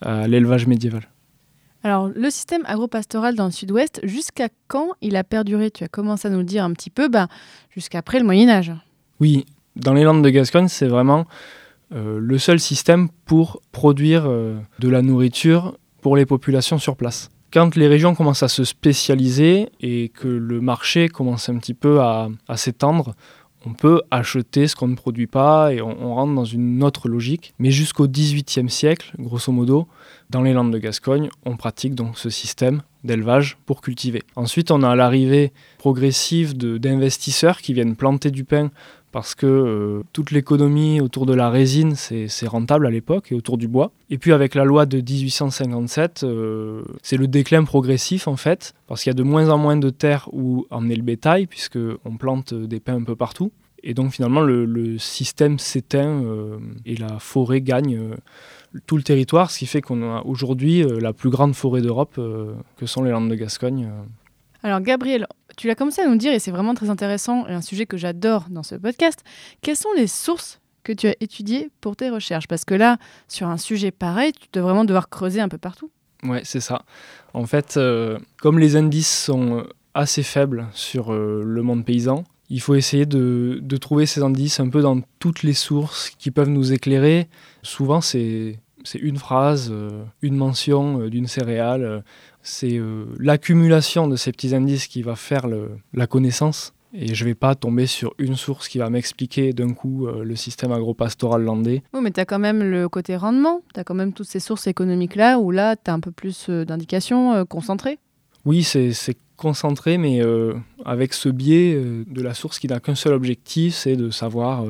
à l'élevage médiéval. Alors, le système agropastoral dans le sud-ouest, jusqu'à quand il a perduré? Tu as commencé à nous le dire un petit peu, bah, jusqu'après le Moyen-Âge. Oui, dans les Landes de Gascogne, c'est vraiment euh, le seul système pour produire de la nourriture pour les populations sur place. Quand les régions commencent à se spécialiser et que le marché commence un petit peu à, à s'étendre, on peut acheter ce qu'on ne produit pas et on, rentre dans une autre logique. Mais jusqu'au XVIIIe siècle, grosso modo, dans les Landes de Gascogne, on pratique donc ce système d'élevage pour cultiver. Ensuite, on a l'arrivée progressive d'investisseurs qui viennent planter du pain parce que euh, toute l'économie autour de la résine, c'est rentable à l'époque, et autour du bois. Et puis avec la loi de 1857, euh, c'est le déclin progressif en fait, parce qu'il y a de moins en moins de terres où emmener le bétail, puisqu'on plante des pins un peu partout. Et donc finalement, le, système s'éteint euh, et la forêt gagne euh, tout le territoire, ce qui fait qu'on a aujourd'hui euh, la plus grande forêt d'Europe, euh, que sont les Landes de Gascogne. euh. Alors, Gabriel, tu l'as commencé à nous dire, et c'est vraiment très intéressant, et un sujet que j'adore dans ce podcast. Quelles sont les sources que tu as étudiées pour tes recherches? Parce que là, sur un sujet pareil, tu dois vraiment devoir creuser un peu partout. Ouais, c'est ça. En fait, euh, comme les indices sont euh, assez faibles sur euh, le monde paysan, il faut essayer de, trouver ces indices un peu dans toutes les sources qui peuvent nous éclairer. Souvent, c'est une phrase, une mention d'une céréale. C'est euh, l'accumulation de ces petits indices qui va faire le- la connaissance. Et je ne vais pas tomber sur une source qui va m'expliquer d'un coup euh, le système agropastoral landais. Oui, mais tu as quand même le côté rendement, tu as quand même toutes ces sources économiques-là, où là, tu as un peu plus euh, d'indications concentrées. Oui, c'est concentré, mais avec ce biais de la source qui n'a qu'un seul objectif, c'est de savoir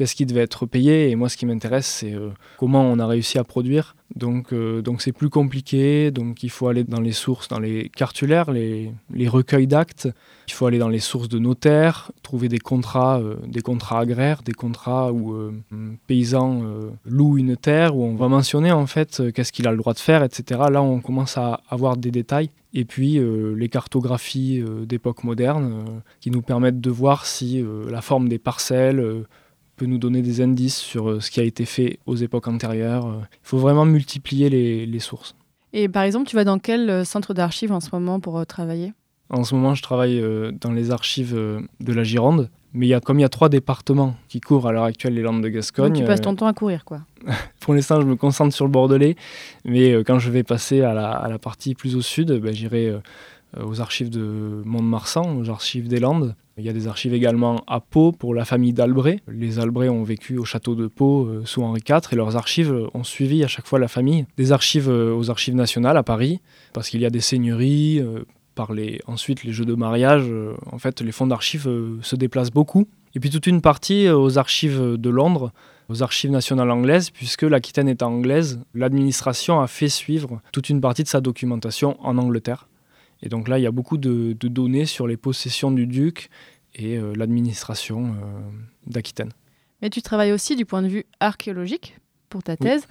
qu'est-ce qui devait être payé. Et moi, ce qui m'intéresse, c'est comment on a réussi à produire. Donc, donc c'est plus compliqué. Donc, il faut aller dans les sources, dans les cartulaires, les, les recueils d'actes. Il faut aller dans les sources de notaires, trouver des contrats, des contrats agraires, des contrats où un paysan loue une terre, où on va mentionner en fait qu'est-ce qu'il a le droit de faire, etc. Là, on commence à avoir des détails et puis euh, les cartographies euh, d'époque moderne euh, qui nous permettent de voir si la forme des parcelles peut nous donner des indices sur ce qui a été fait aux époques antérieures. Il faut vraiment multiplier les, les, sources. Et par exemple, tu vas dans quel centre d'archives en ce moment pour travailler? En ce moment, je travaille dans les archives de la Gironde. Mais y a, comme il y a trois départements qui couvrent à l'heure actuelle les Landes de Gascogne. Donc tu passes ton temps à courir, quoi. [LAUGHS] pour l'instant, je me concentre sur le Bordelais, mais euh, quand je vais passer à la, à la, partie plus au sud, ben, j'irai euh, aux archives de Mont-de-Marsan, aux archives des Landes. Il y a des archives également à Pau pour la famille d'Albret. Les Albret ont vécu au château de Pau euh, sous Henri IV et leurs archives ont suivi à chaque fois la famille. Des archives aux archives nationales à Paris, parce qu'il y a des seigneuries. par les, ensuite, les jeux de mariage, en fait, les fonds d'archives se déplacent beaucoup. Et puis toute une partie aux archives de Londres, aux archives nationales anglaises, puisque l'Aquitaine est anglaise, l'administration a fait suivre toute une partie de sa documentation en Angleterre. Et donc là, il y a beaucoup de, données sur les possessions du duc et euh, l'administration euh, d'Aquitaine. Mais tu travailles aussi du point de vue archéologique pour ta thèse.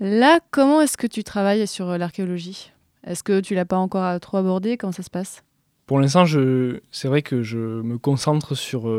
Là, comment est-ce que tu travailles sur euh, l'archéologie? Est-ce que tu l'as pas encore trop abordé Comment ça se passe? Pour l'instant, c'est vrai que je me concentre sur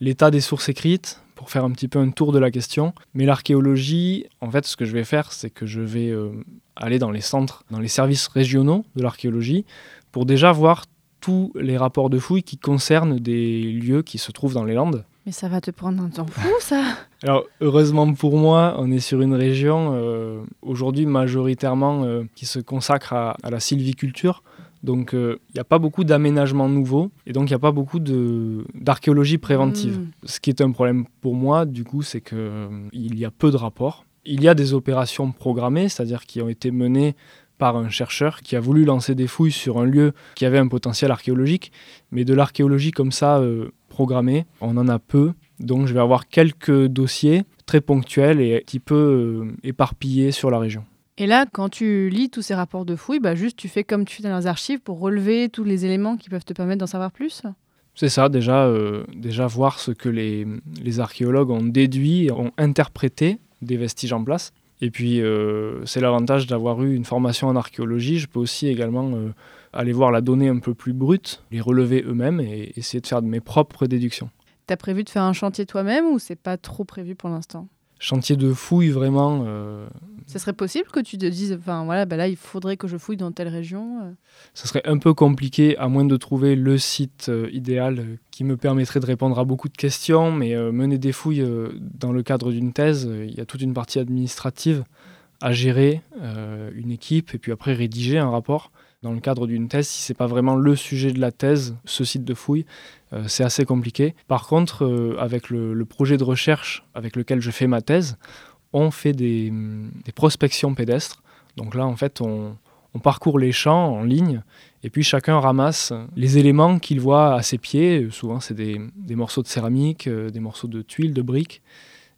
l'état des sources écrites, pour faire un petit peu un tour de la question. Mais l'archéologie, en fait, ce que je vais faire, c'est que je vais euh, aller dans les centres, dans les services régionaux de l'archéologie, pour déjà voir tous les rapports de fouilles qui concernent des lieux qui se trouvent dans les Landes. Mais ça va te prendre un temps fou, ça [LAUGHS] Alors, heureusement pour moi, on est sur une région, euh, aujourd'hui majoritairement, euh, qui se consacre à, à la sylviculture. Donc il euh, n'y a pas beaucoup d'aménagements nouveaux et donc il n'y a pas beaucoup d'archéologie préventive. Hmm. Ce qui est un problème pour moi, du coup, c'est qu'il euh, y a peu de rapports. Il y a des opérations programmées, c'est-à-dire qui ont été menées par un chercheur qui a voulu lancer des fouilles sur un lieu qui avait un potentiel archéologique, mais de l'archéologie comme ça euh, programmée, on en a peu. Donc je vais avoir quelques dossiers très ponctuels et un petit peu éparpillés sur la région. Et là, quand tu lis tous ces rapports de fouilles, bah juste tu fais comme tu fais dans les archives pour relever tous les éléments qui peuvent te permettre d'en savoir plus? C'est ça, déjà, euh, déjà voir ce que les, les, archéologues ont déduit, ont interprété des vestiges en place. Et puis, euh, c'est l'avantage d'avoir eu une formation en archéologie. Je peux aussi également euh, aller voir la donnée un peu plus brute, les relever eux-mêmes et essayer de faire de mes propres déductions. Tu as prévu de faire un chantier toi-même ou c'est pas trop prévu pour l'instant? Chantier de fouille, vraiment, ça serait possible que tu te dises, enfin voilà, bah là il faudrait que je fouille dans telle région euh Ça serait un peu compliqué, à moins de trouver le site euh, idéal euh, qui me permettrait de répondre à beaucoup de questions, mais mener des fouilles dans le cadre d'une thèse, il y a toute une partie administrative à gérer, une équipe, et puis après rédiger un rapport. Dans le cadre d'une thèse, si c'est pas vraiment le sujet de la thèse, ce site de fouille, c'est assez compliqué. Par contre, avec le projet de recherche avec lequel je fais ma thèse, on fait des, prospections pédestres. Donc là, en fait, on, parcourt les champs en ligne et puis chacun ramasse les éléments qu'il voit à ses pieds. Souvent, c'est des, morceaux de céramique, euh, des morceaux de tuiles, de briques.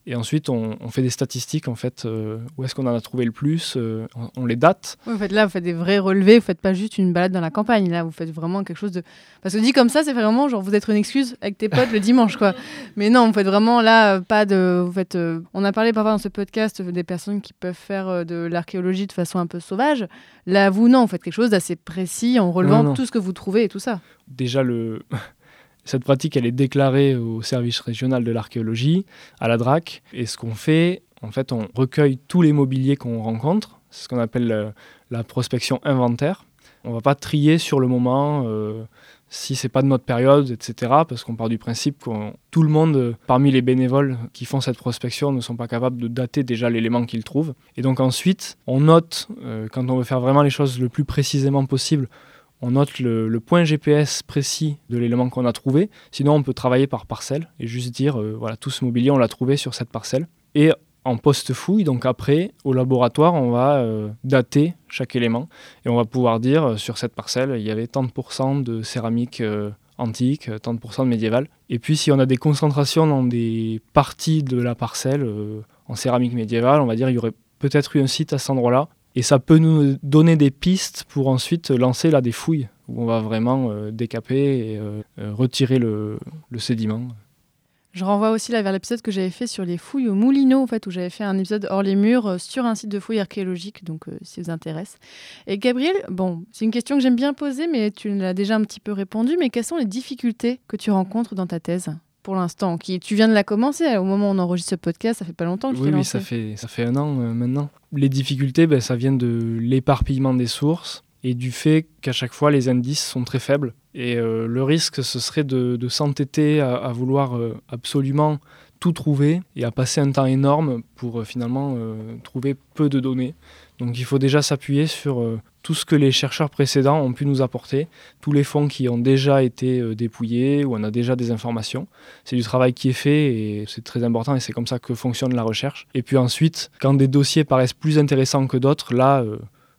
Et ensuite, on, fait des statistiques, en fait, euh, où est-ce qu'on en a trouvé le plus, euh, on, les date. en fait, là, vous faites des vrais relevés, vous faites pas juste une balade dans la campagne, là, vous faites vraiment quelque chose de... Parce que dit comme ça, c'est vraiment genre, vous êtes une excuse avec tes potes le dimanche, quoi. [LAUGHS] Mais non, vous faites vraiment, là, pas de... Vous faites, euh, On a parlé parfois dans ce podcast des personnes qui peuvent faire de l'archéologie de façon un peu sauvage. Là, vous, non, vous faites quelque chose d'assez précis en relevant tout ce que vous trouvez et tout ça. Déjà, le... [LAUGHS] Cette pratique, elle est déclarée au service régional de l'archéologie, à la DRAC. Et ce qu'on fait, en fait, on recueille tous les mobiliers qu'on rencontre. C'est ce qu'on appelle la prospection inventaire. On ne va pas trier sur le moment euh, si c'est pas de notre période, etc. Parce qu'on part du principe que tout le monde, parmi les bénévoles qui font cette prospection, ne sont pas capables de dater déjà l'élément qu'ils trouvent. Et donc ensuite, on note, euh, quand on veut faire vraiment les choses le plus précisément possible, on note le, point GPS précis de l'élément qu'on a trouvé. Sinon, on peut travailler par parcelle et juste dire, euh, voilà, tout ce mobilier, on l'a trouvé sur cette parcelle. Et en post-fouille, donc après, au laboratoire, on va euh, dater chaque élément et on va pouvoir dire euh, sur cette parcelle, il y avait tant de pourcents de céramique antique, tant de pourcents de médiéval. Et puis si on a des concentrations dans des parties de la parcelle en céramique médiévale, on va dire il y aurait peut-être eu un site à cet endroit-là. Et ça peut nous donner des pistes pour ensuite lancer là des fouilles où on va vraiment décaper et retirer le sédiment. Je renvoie aussi là vers l'épisode que j'avais fait sur les fouilles au Moulineau, en fait, où j'avais fait un épisode hors les murs euh, sur un site de fouilles archéologiques, donc euh, si ça vous intéresse. Et Gabriel, bon, c'est une question que j'aime bien poser, mais tu l'as déjà un petit peu répondu, mais quelles sont les difficultés que tu rencontres dans ta thèse? Pour l'instant qui, Tu viens de la commencer, au moment où on enregistre ce podcast, ça fait pas longtemps que tu Oui, oui ça fait, ça fait un an euh, maintenant. Les difficultés, ben, ça vient de l'éparpillement des sources et du fait qu'à chaque fois les indices sont très faibles. Et euh, le risque, ce serait de, s'entêter à, vouloir euh, absolument tout trouver et à passer un temps énorme pour finalement trouver peu de données. Donc il faut déjà s'appuyer sur tout ce que les chercheurs précédents ont pu nous apporter, tous les fonds qui ont déjà été dépouillés, où on a déjà des informations. C'est du travail qui est fait et c'est très important et c'est comme ça que fonctionne la recherche. Et puis ensuite, quand des dossiers paraissent plus intéressants que d'autres, là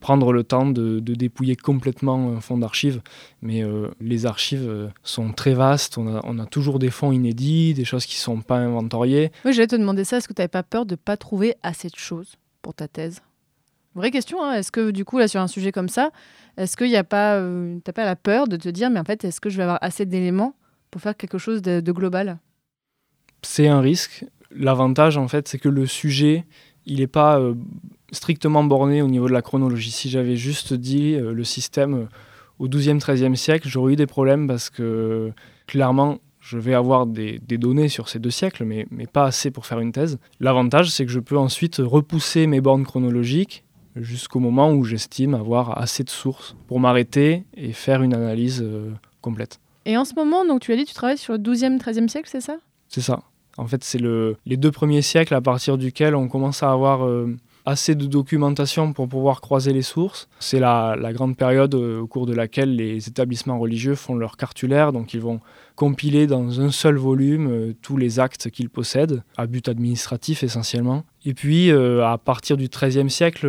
prendre le temps de, dépouiller complètement un fonds d'archives. Mais euh, les archives euh, sont très vastes, on a, toujours des fonds inédits, des choses qui ne sont pas inventoriées. Oui, j'allais te demander ça, est-ce que tu n'avais pas peur de ne pas trouver assez de choses pour ta thèse? Vraie question, hein. est-ce que du coup, là, sur un sujet comme ça, est-ce qu'il n'y a pas, euh, pas la peur de te dire, mais en fait, est-ce que je vais avoir assez d'éléments pour faire quelque chose de, global? C'est un risque. L'avantage, en fait, c'est que le sujet, il n'est pas strictement borné au niveau de la chronologie. Si j'avais juste dit euh, le système euh, au XIIe, XIIIe siècle, j'aurais eu des problèmes parce que clairement, je vais avoir des, données sur ces deux siècles, mais pas assez pour faire une thèse. L'avantage, c'est que je peux ensuite repousser mes bornes chronologiques jusqu'au moment où j'estime avoir assez de sources pour m'arrêter et faire une analyse euh, complète. Et en ce moment, donc tu as dit, tu travailles sur le XIIe, XIIIe siècle, c'est ça? C'est ça. En fait, c'est le, les deux premiers siècles à partir duquel on commence à avoir assez de documentation pour pouvoir croiser les sources. C'est la, grande période euh, au cours de laquelle les établissements religieux font leur cartulaire, donc ils vont compiler dans un seul volume euh, tous les actes qu'ils possèdent, à but administratif essentiellement. Et puis, euh, à partir du XIIIe siècle,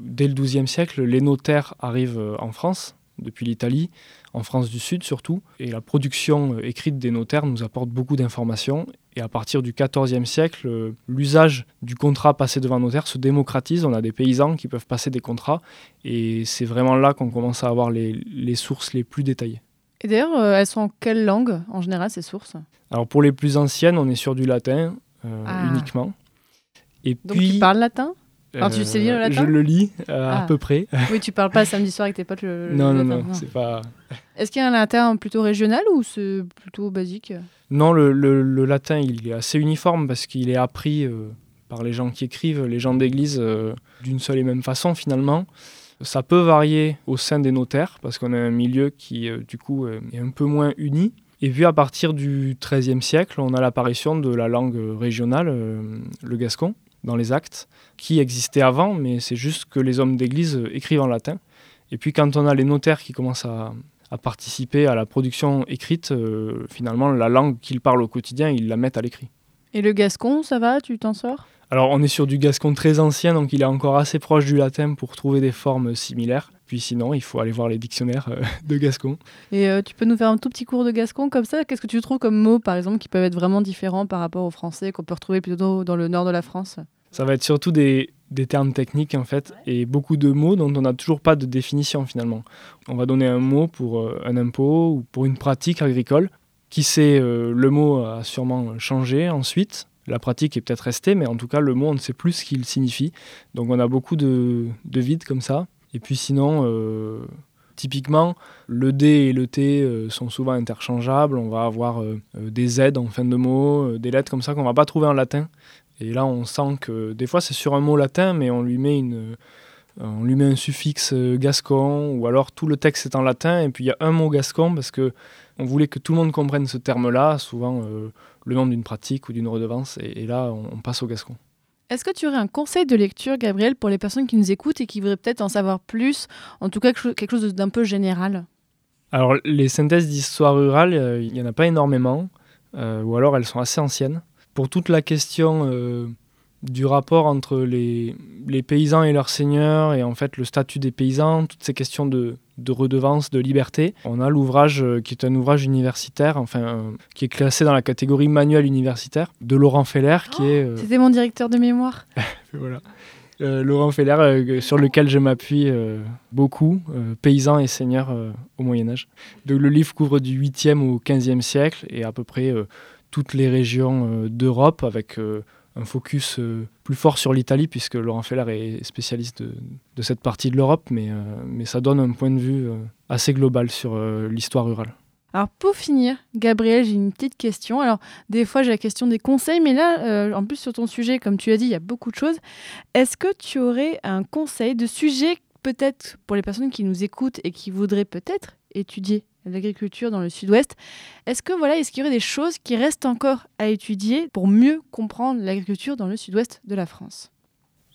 dès le XIIe siècle, les notaires arrivent en France, depuis l'Italie, en France du Sud surtout. Et la production euh, écrite des notaires nous apporte beaucoup d'informations. Et à partir du XIVe siècle, euh, l'usage du contrat passé devant notaire se démocratise. On a des paysans qui peuvent passer des contrats. Et c'est vraiment là qu'on commence à avoir les, sources les plus détaillées. Et d'ailleurs, euh, elles sont en quelle langue en général ces sources? Alors pour les plus anciennes, on est sur du latin ah. uniquement. Et Donc puis, tu parles latin tu sais lire le latin Je le lis à ah. peu près. Oui, tu parles pas samedi soir avec tes potes le, non, non, non, c'est pas. Est-ce qu'il y a un latin plutôt régional ou c'est plutôt basique Non, le, le, latin, il est assez uniforme parce qu'il est appris euh, par les gens qui écrivent, les gens d'église, euh, d'une seule et même façon finalement. Ça peut varier au sein des notaires parce qu'on a un milieu qui, euh, du coup, est un peu moins uni. Et puis à partir du XIIIe siècle, on a l'apparition de la langue régionale, le gascon, dans les actes, qui existait avant, mais c'est juste que les hommes d'église écrivent en latin. Et puis quand on a les notaires qui commencent à, participer à la production écrite, euh, finalement, la langue qu'ils parlent au quotidien, ils la mettent à l'écrit. Et le gascon, ça va Tu t'en sors? Alors on est sur du gascon très ancien, donc il est encore assez proche du latin pour trouver des formes similaires. Puis sinon, il faut aller voir les dictionnaires euh, [LAUGHS] de gascon. Et euh, tu peux nous faire un tout petit cours de gascon comme ça? Qu'est-ce que tu trouves comme mots, par exemple, qui peuvent être vraiment différents par rapport au français, qu'on peut retrouver plutôt dans le nord de la France? Ça va être surtout des, termes techniques en fait et beaucoup de mots dont on n'a toujours pas de définition finalement. On va donner un mot pour euh, un impôt ou pour une pratique agricole. Qui sait, le mot a sûrement changé ensuite. La pratique est peut-être restée, mais en tout cas, le mot, on ne sait plus ce qu'il signifie. Donc on a beaucoup de, de vides comme ça. Et puis sinon, euh, typiquement, le D et le T sont souvent interchangeables. On va avoir des Z en fin de mot, des lettres comme ça qu'on ne va pas trouver en latin. Et là, on sent que des fois, c'est sur un mot latin, mais on lui met, une, euh, on lui met un suffixe euh, gascon, ou alors tout le texte est en latin, et puis il y a un mot gascon, parce que on voulait que tout le monde comprenne ce terme-là, souvent euh, le nom d'une pratique ou d'une redevance, et, là, on, passe au gascon. Est-ce que tu aurais un conseil de lecture, Gabriel, pour les personnes qui nous écoutent et qui voudraient peut-être en savoir plus, en tout cas quelque chose d'un peu général? Alors, les synthèses d'histoire rurale, il n'y en a pas énormément, ou alors elles sont assez anciennes. Pour toute la question euh, du rapport entre les, les, paysans et leurs seigneurs et en fait le statut des paysans, toutes ces questions de, de redevance, de liberté. On a l'ouvrage euh, qui est un ouvrage universitaire, enfin euh, qui est classé dans la catégorie manuel universitaire de Laurent Feller, qui est. Euh, C'était mon directeur de mémoire. [LAUGHS] voilà. Laurent Feller, sur lequel je m'appuie beaucoup, paysan et seigneur au Moyen Âge. le livre couvre du 8e au 15e siècle et à peu près toutes les régions d'Europe avec un focus euh, plus fort sur l'Italie, puisque Laurent Feller est spécialiste de, cette partie de l'Europe, mais, euh, mais ça donne un point de vue euh, assez global sur l'histoire rurale. Alors pour finir, Gabriel, j'ai une petite question. Alors des fois j'ai la question des conseils, mais là, en plus sur ton sujet, comme tu as dit, il y a beaucoup de choses. Est-ce que tu aurais un conseil de sujet peut-être pour les personnes qui nous écoutent et qui voudraient peut-être étudier l'agriculture dans le sud-ouest. Est-ce que voilà, est-ce qu'il y aurait des choses qui restent encore à étudier pour mieux comprendre l'agriculture dans le sud-ouest de la France?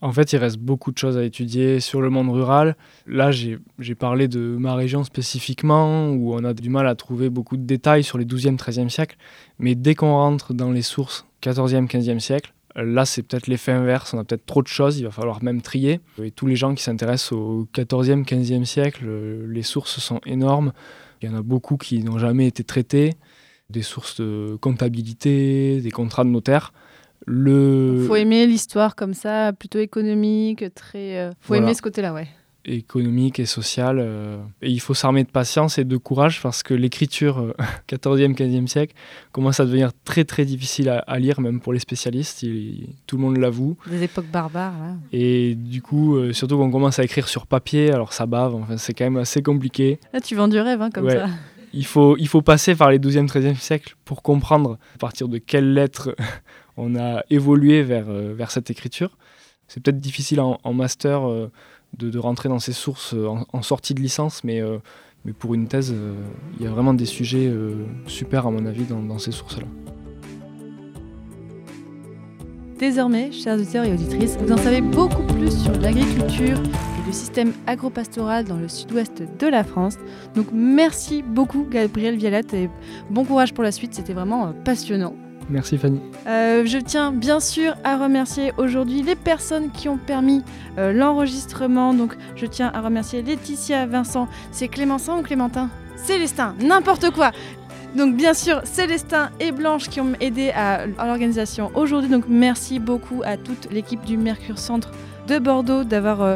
En fait, il reste beaucoup de choses à étudier sur le monde rural. Là, j'ai parlé de ma région spécifiquement, où on a du mal à trouver beaucoup de détails sur les 12e, 13e siècles. Mais dès qu'on rentre dans les sources 14e, 15e siècle, là, c'est peut-être l'effet inverse. On a peut-être trop de choses, il va falloir même trier. Et tous les gens qui s'intéressent au 14e, 15e siècle, les sources sont énormes. Il y en a beaucoup qui n'ont jamais été traités, des sources de comptabilité, des contrats de notaire. Le... Faut aimer l'histoire comme ça, plutôt économique, très. Euh, faut aimer ce côté-là, ouais économique et sociale. Euh, et il faut s'armer de patience et de courage parce que l'écriture 14e, euh, [LAUGHS] 15e siècle commence à devenir très très difficile à, lire, même pour les spécialistes. tout le monde l'avoue. Des époques barbares. Là. Et du coup, euh, surtout quand on commence à écrire sur papier, alors ça bave, enfin, c'est quand même assez compliqué. Là, tu vends du rêve hein, comme ça. Il faut, il faut passer par les 12e, 13e siècles pour comprendre à partir de quelles lettres [LAUGHS] on a évolué vers, vers cette écriture. C'est peut-être difficile en, en master de, rentrer dans ces sources euh, en, sortie de licence, mais, euh, mais pour une thèse, euh, il y a vraiment des sujets super à mon avis dans, ces sources-là. Désormais, chers auditeurs et auditrices, vous en savez beaucoup plus sur l'agriculture et le système agropastoral dans le sud-ouest de la France. Donc merci beaucoup Gabriel Vialat et bon courage pour la suite, c'était vraiment passionnant. Merci Fanny. Euh, je tiens bien sûr à remercier aujourd'hui les personnes qui ont permis euh, l'enregistrement. Donc je tiens à remercier Laetitia, Vincent, c'est Clémentin ou Clémentin? Célestin, n'importe quoi. Donc bien sûr Célestin et Blanche qui ont aidé à, l'organisation aujourd'hui. Donc merci beaucoup à toute l'équipe du Mercure Centre de Bordeaux d'avoir euh,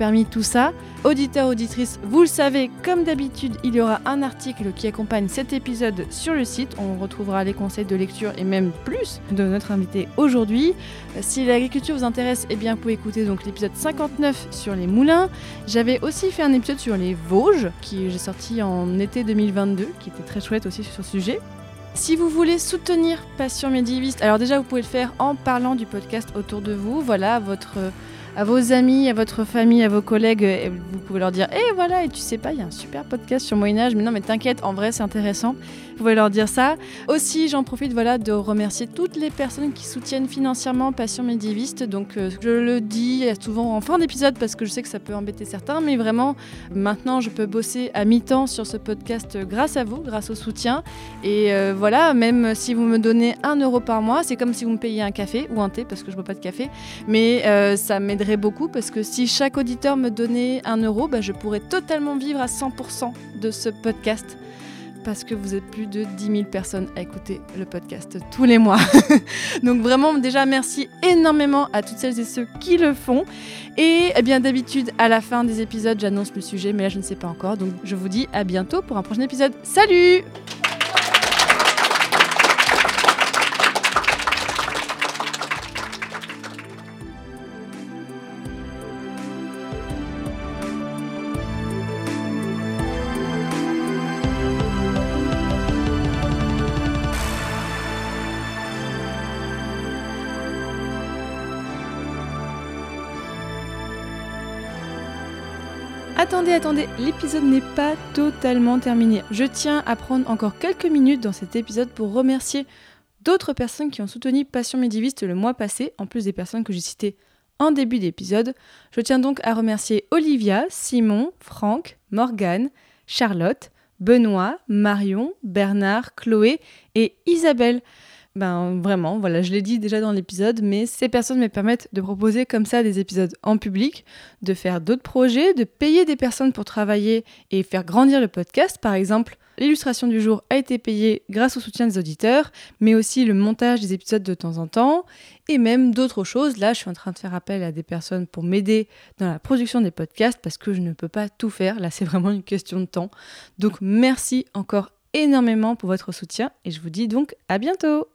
permis tout ça. Auditeurs, auditrices, vous le savez, comme d'habitude, il y aura un article qui accompagne cet épisode sur le site. On retrouvera les conseils de lecture et même plus de notre invité aujourd'hui. Si l'agriculture vous intéresse, eh bien, vous pouvez écouter donc l'épisode 59 sur les moulins. J'avais aussi fait un épisode sur les Vosges, qui j'ai sorti en été 2022, qui était très chouette aussi sur ce sujet. Si vous voulez soutenir Passion médiéviste, alors déjà vous pouvez le faire en parlant du podcast autour de vous. Voilà votre à vos amis, à votre famille, à vos collègues, et vous pouvez leur dire Eh voilà, et tu sais pas, il y a un super podcast sur Moyen-Âge, mais non, mais t'inquiète, en vrai, c'est intéressant. Pouvez leur dire ça. Aussi, j'en profite voilà, de remercier toutes les personnes qui soutiennent financièrement Passion médiéviste. Donc, euh, je le dis souvent en fin d'épisode parce que je sais que ça peut embêter certains, mais vraiment, maintenant, je peux bosser à mi-temps sur ce podcast grâce à vous, grâce au soutien. Et euh, voilà, même si vous me donnez un euro par mois, c'est comme si vous me payiez un café ou un thé parce que je bois pas de café, mais euh, ça m'aide beaucoup parce que si chaque auditeur me donnait un euro, bah, je pourrais totalement vivre à 100% de ce podcast parce que vous êtes plus de 10 000 personnes à écouter le podcast tous les mois. [LAUGHS] Donc vraiment déjà merci énormément à toutes celles et ceux qui le font. Et eh bien d'habitude à la fin des épisodes j'annonce le sujet mais là je ne sais pas encore. Donc je vous dis à bientôt pour un prochain épisode. Salut Attendez, attendez, l'épisode n'est pas totalement terminé. Je tiens à prendre encore quelques minutes dans cet épisode pour remercier d'autres personnes qui ont soutenu Passion médiéviste le mois passé, en plus des personnes que j'ai citées en début d'épisode. Je tiens donc à remercier Olivia, Simon, Franck, Morgane, Charlotte, Benoît, Marion, Bernard, Chloé et Isabelle. Ben vraiment, voilà, je l'ai dit déjà dans l'épisode, mais ces personnes me permettent de proposer comme ça des épisodes en public, de faire d'autres projets, de payer des personnes pour travailler et faire grandir le podcast. Par exemple, l'illustration du jour a été payée grâce au soutien des auditeurs, mais aussi le montage des épisodes de temps en temps, et même d'autres choses. Là, je suis en train de faire appel à des personnes pour m'aider dans la production des podcasts parce que je ne peux pas tout faire. Là, c'est vraiment une question de temps. Donc merci encore énormément pour votre soutien et je vous dis donc à bientôt